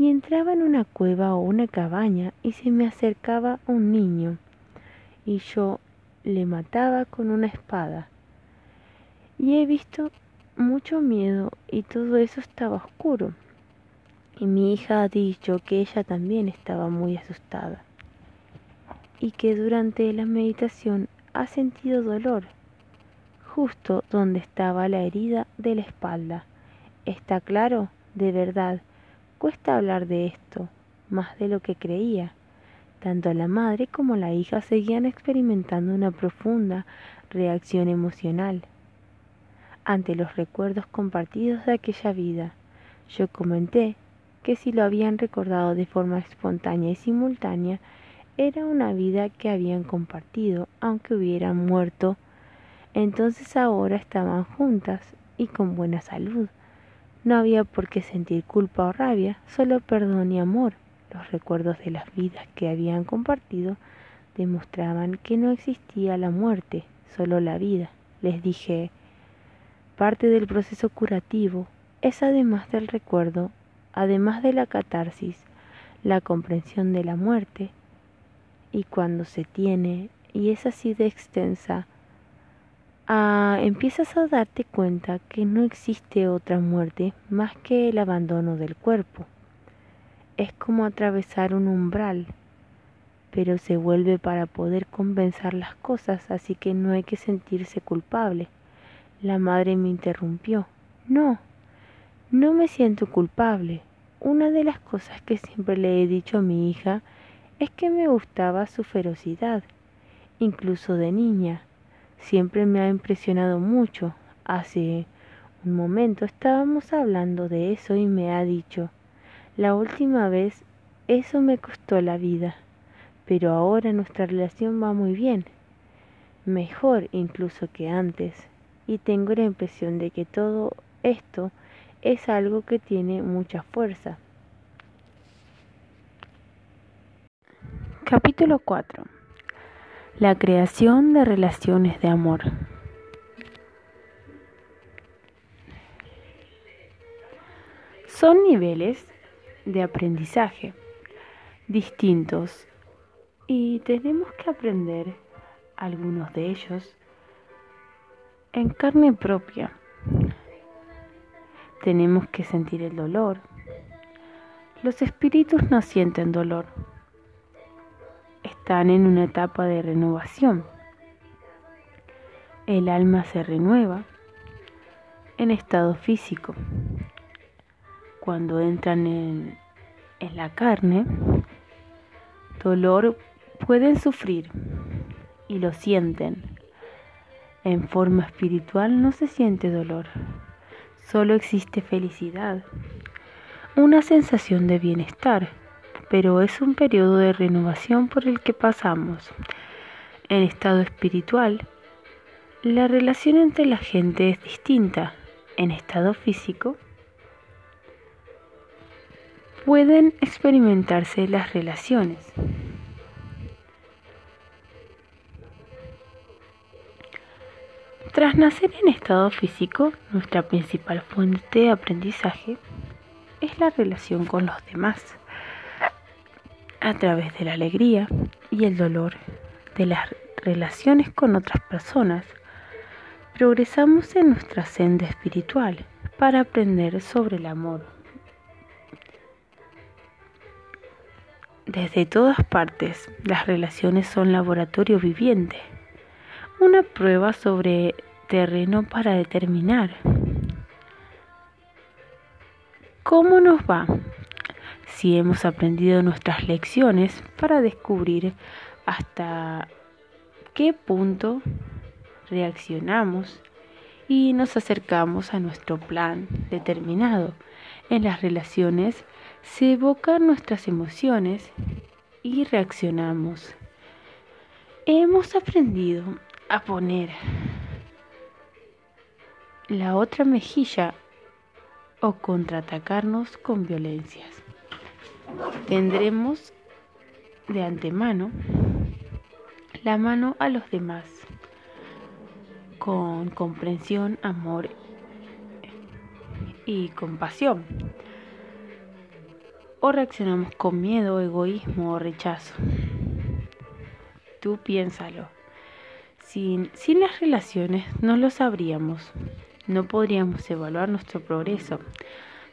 y entraba en una cueva o una cabaña y se me acercaba un niño y yo le mataba con una espada. Y he visto mucho miedo y todo eso estaba oscuro. Y mi hija ha dicho que ella también estaba muy asustada y que durante la meditación ha sentido dolor justo donde estaba la herida de la espalda. ¿Está claro? De verdad, Cuesta hablar de esto, más de lo que creía. Tanto la madre como la hija seguían experimentando una profunda reacción emocional ante los recuerdos compartidos de aquella vida. Yo comenté que si lo habían recordado de forma espontánea y simultánea, era una vida que habían compartido, aunque hubieran muerto. Entonces ahora estaban juntas y con buena salud. No había por qué sentir culpa o rabia, solo perdón y amor. Los recuerdos de las vidas que habían compartido demostraban que no existía la muerte, solo la vida. Les dije, parte del proceso curativo es además del recuerdo, además de la catarsis, la comprensión de la muerte, y cuando se tiene, y es así de extensa, Ah, empiezas a darte cuenta que no existe otra muerte más que el abandono del cuerpo. Es como atravesar un umbral, pero se vuelve para poder compensar las cosas, así que no hay que sentirse culpable. La madre me interrumpió. No, no me siento culpable. Una de las cosas que siempre le he dicho a mi hija es que me gustaba su ferocidad, incluso de niña siempre me ha impresionado mucho. Hace un momento estábamos hablando de eso y me ha dicho, la última vez eso me costó la vida, pero ahora nuestra relación va muy bien, mejor incluso que antes, y tengo la impresión de que todo esto es algo que tiene mucha fuerza. Capítulo 4 la creación de relaciones de amor. Son niveles de aprendizaje distintos y tenemos que aprender algunos de ellos en carne propia. Tenemos que sentir el dolor. Los espíritus no sienten dolor están en una etapa de renovación. El alma se renueva en estado físico. Cuando entran en, en la carne, dolor pueden sufrir y lo sienten. En forma espiritual no se siente dolor, solo existe felicidad, una sensación de bienestar pero es un periodo de renovación por el que pasamos. En estado espiritual, la relación entre la gente es distinta. En estado físico, pueden experimentarse las relaciones. Tras nacer en estado físico, nuestra principal fuente de aprendizaje es la relación con los demás. A través de la alegría y el dolor de las relaciones con otras personas, progresamos en nuestra senda espiritual para aprender sobre el amor. Desde todas partes, las relaciones son laboratorio viviente, una prueba sobre terreno para determinar cómo nos va, si hemos aprendido nuestras lecciones para descubrir hasta qué punto reaccionamos y nos acercamos a nuestro plan determinado. En las relaciones se evocan nuestras emociones y reaccionamos. Hemos aprendido a poner la otra mejilla o contraatacarnos con violencias. Tendremos de antemano la mano a los demás con comprensión, amor y compasión. O reaccionamos con miedo, egoísmo o rechazo. Tú piénsalo. Sin, sin las relaciones no lo sabríamos. No podríamos evaluar nuestro progreso.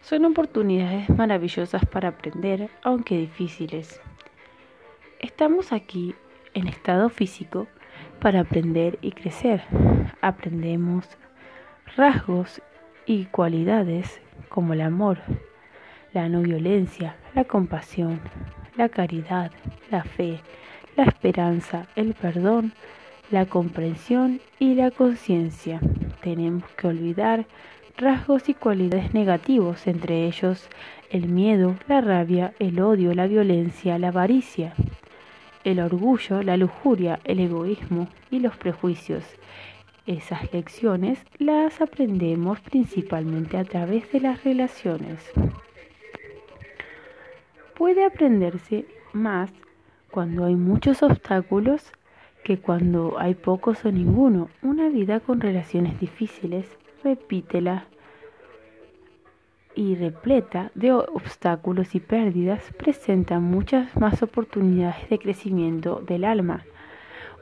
Son oportunidades maravillosas para aprender, aunque difíciles. Estamos aquí en estado físico para aprender y crecer. Aprendemos rasgos y cualidades como el amor, la no violencia, la compasión, la caridad, la fe, la esperanza, el perdón, la comprensión y la conciencia. Tenemos que olvidar rasgos y cualidades negativos, entre ellos el miedo, la rabia, el odio, la violencia, la avaricia el orgullo, la lujuria, el egoísmo y los prejuicios. Esas lecciones las aprendemos principalmente a través de las relaciones. Puede aprenderse más cuando hay muchos obstáculos que cuando hay pocos o ninguno. Una vida con relaciones difíciles, repítela y repleta de obstáculos y pérdidas, presenta muchas más oportunidades de crecimiento del alma.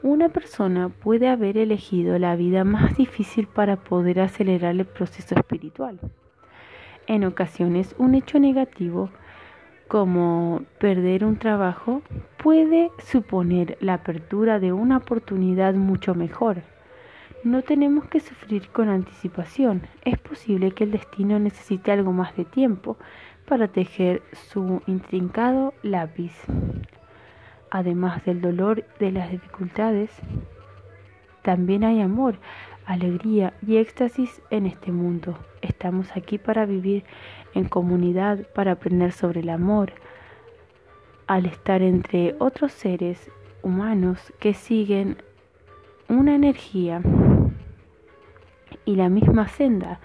Una persona puede haber elegido la vida más difícil para poder acelerar el proceso espiritual. En ocasiones, un hecho negativo como perder un trabajo puede suponer la apertura de una oportunidad mucho mejor. No tenemos que sufrir con anticipación. Es posible que el destino necesite algo más de tiempo para tejer su intrincado lápiz. Además del dolor de las dificultades, también hay amor, alegría y éxtasis en este mundo. Estamos aquí para vivir en comunidad, para aprender sobre el amor, al estar entre otros seres humanos que siguen una energía y la misma senda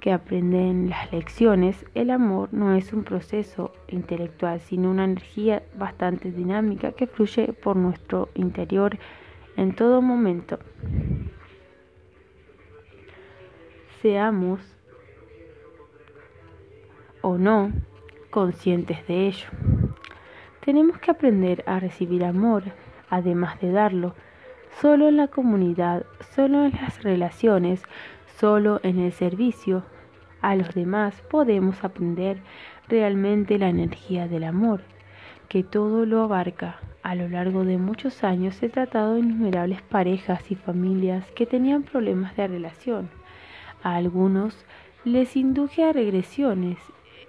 que aprenden las lecciones, el amor no es un proceso intelectual, sino una energía bastante dinámica que fluye por nuestro interior en todo momento. Seamos o no conscientes de ello. Tenemos que aprender a recibir amor, además de darlo, solo en la comunidad, solo en las relaciones, Solo en el servicio a los demás podemos aprender realmente la energía del amor, que todo lo abarca. A lo largo de muchos años he tratado innumerables parejas y familias que tenían problemas de relación. A algunos les induje a regresiones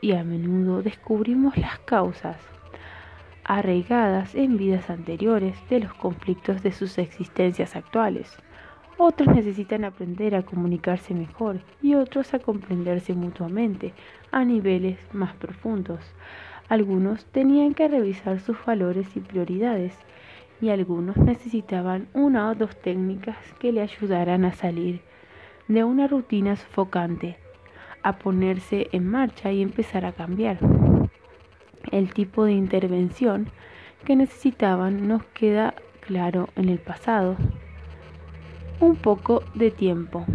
y a menudo descubrimos las causas arraigadas en vidas anteriores de los conflictos de sus existencias actuales. Otros necesitan aprender a comunicarse mejor y otros a comprenderse mutuamente a niveles más profundos. Algunos tenían que revisar sus valores y prioridades y algunos necesitaban una o dos técnicas que le ayudaran a salir de una rutina sofocante, a ponerse en marcha y empezar a cambiar el tipo de intervención que necesitaban nos queda claro en el pasado. Un poco de tiempo.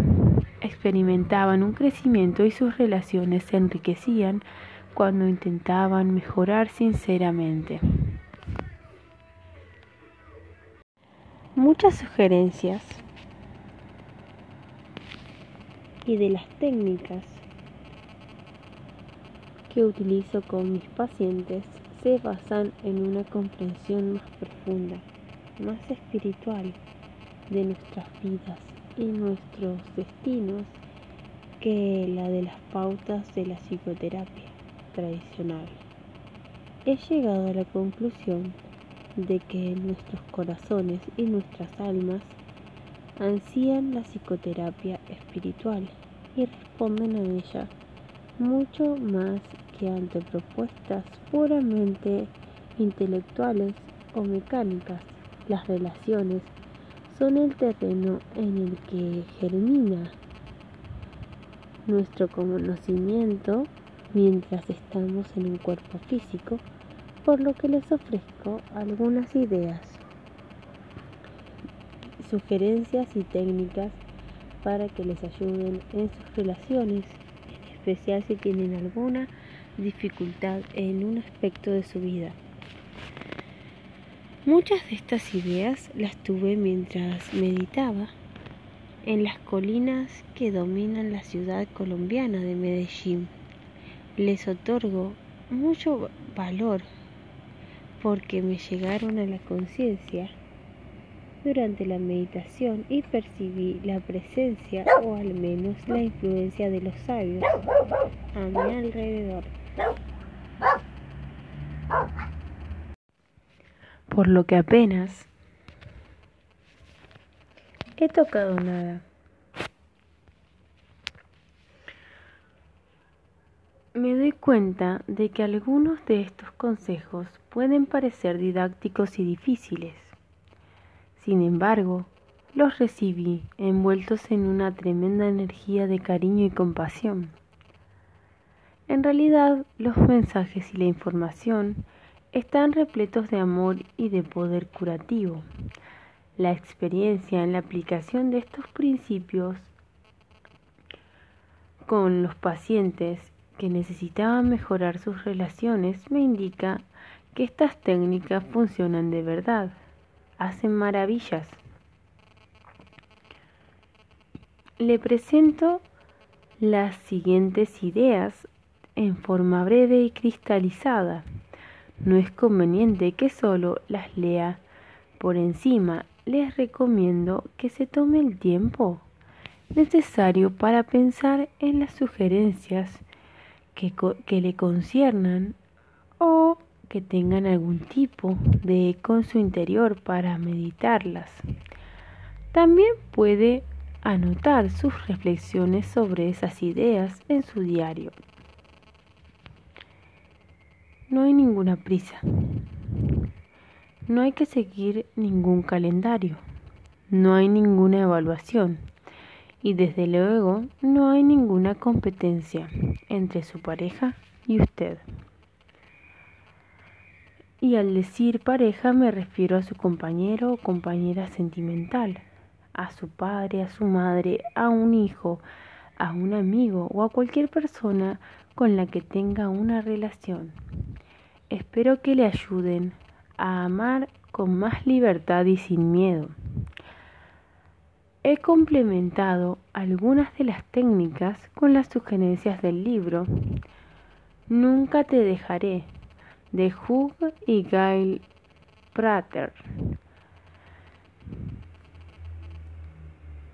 Experimentaban un crecimiento y sus relaciones se enriquecían cuando intentaban mejorar sinceramente. Muchas sugerencias y de las técnicas que utilizo con mis pacientes se basan en una comprensión más profunda, más espiritual de nuestras vidas y nuestros destinos que la de las pautas de la psicoterapia tradicional. He llegado a la conclusión de que nuestros corazones y nuestras almas ansían la psicoterapia espiritual y responden a ella mucho más que ante propuestas puramente intelectuales o mecánicas. Las relaciones son el terreno en el que germina nuestro conocimiento mientras estamos en un cuerpo físico, por lo que les ofrezco algunas ideas, sugerencias y técnicas para que les ayuden en sus relaciones, en especial si tienen alguna dificultad en un aspecto de su vida. Muchas de estas ideas las tuve mientras meditaba en las colinas que dominan la ciudad colombiana de Medellín. Les otorgo mucho valor porque me llegaron a la conciencia durante la meditación y percibí la presencia o al menos la influencia de los sabios a mi alrededor. Por lo que apenas he tocado nada. Me doy cuenta de que algunos de estos consejos pueden parecer didácticos y difíciles. Sin embargo, los recibí envueltos en una tremenda energía de cariño y compasión. En realidad, los mensajes y la información están repletos de amor y de poder curativo. La experiencia en la aplicación de estos principios con los pacientes que necesitaban mejorar sus relaciones me indica que estas técnicas funcionan de verdad, hacen maravillas. Le presento las siguientes ideas en forma breve y cristalizada. No es conveniente que solo las lea por encima. Les recomiendo que se tome el tiempo necesario para pensar en las sugerencias que, que le conciernan o que tengan algún tipo de eco en su interior para meditarlas. También puede anotar sus reflexiones sobre esas ideas en su diario. No hay ninguna prisa. No hay que seguir ningún calendario. No hay ninguna evaluación. Y desde luego no hay ninguna competencia entre su pareja y usted. Y al decir pareja me refiero a su compañero o compañera sentimental, a su padre, a su madre, a un hijo, a un amigo o a cualquier persona con la que tenga una relación. Espero que le ayuden a amar con más libertad y sin miedo. He complementado algunas de las técnicas con las sugerencias del libro Nunca te dejaré de Hugh y Gail Prater.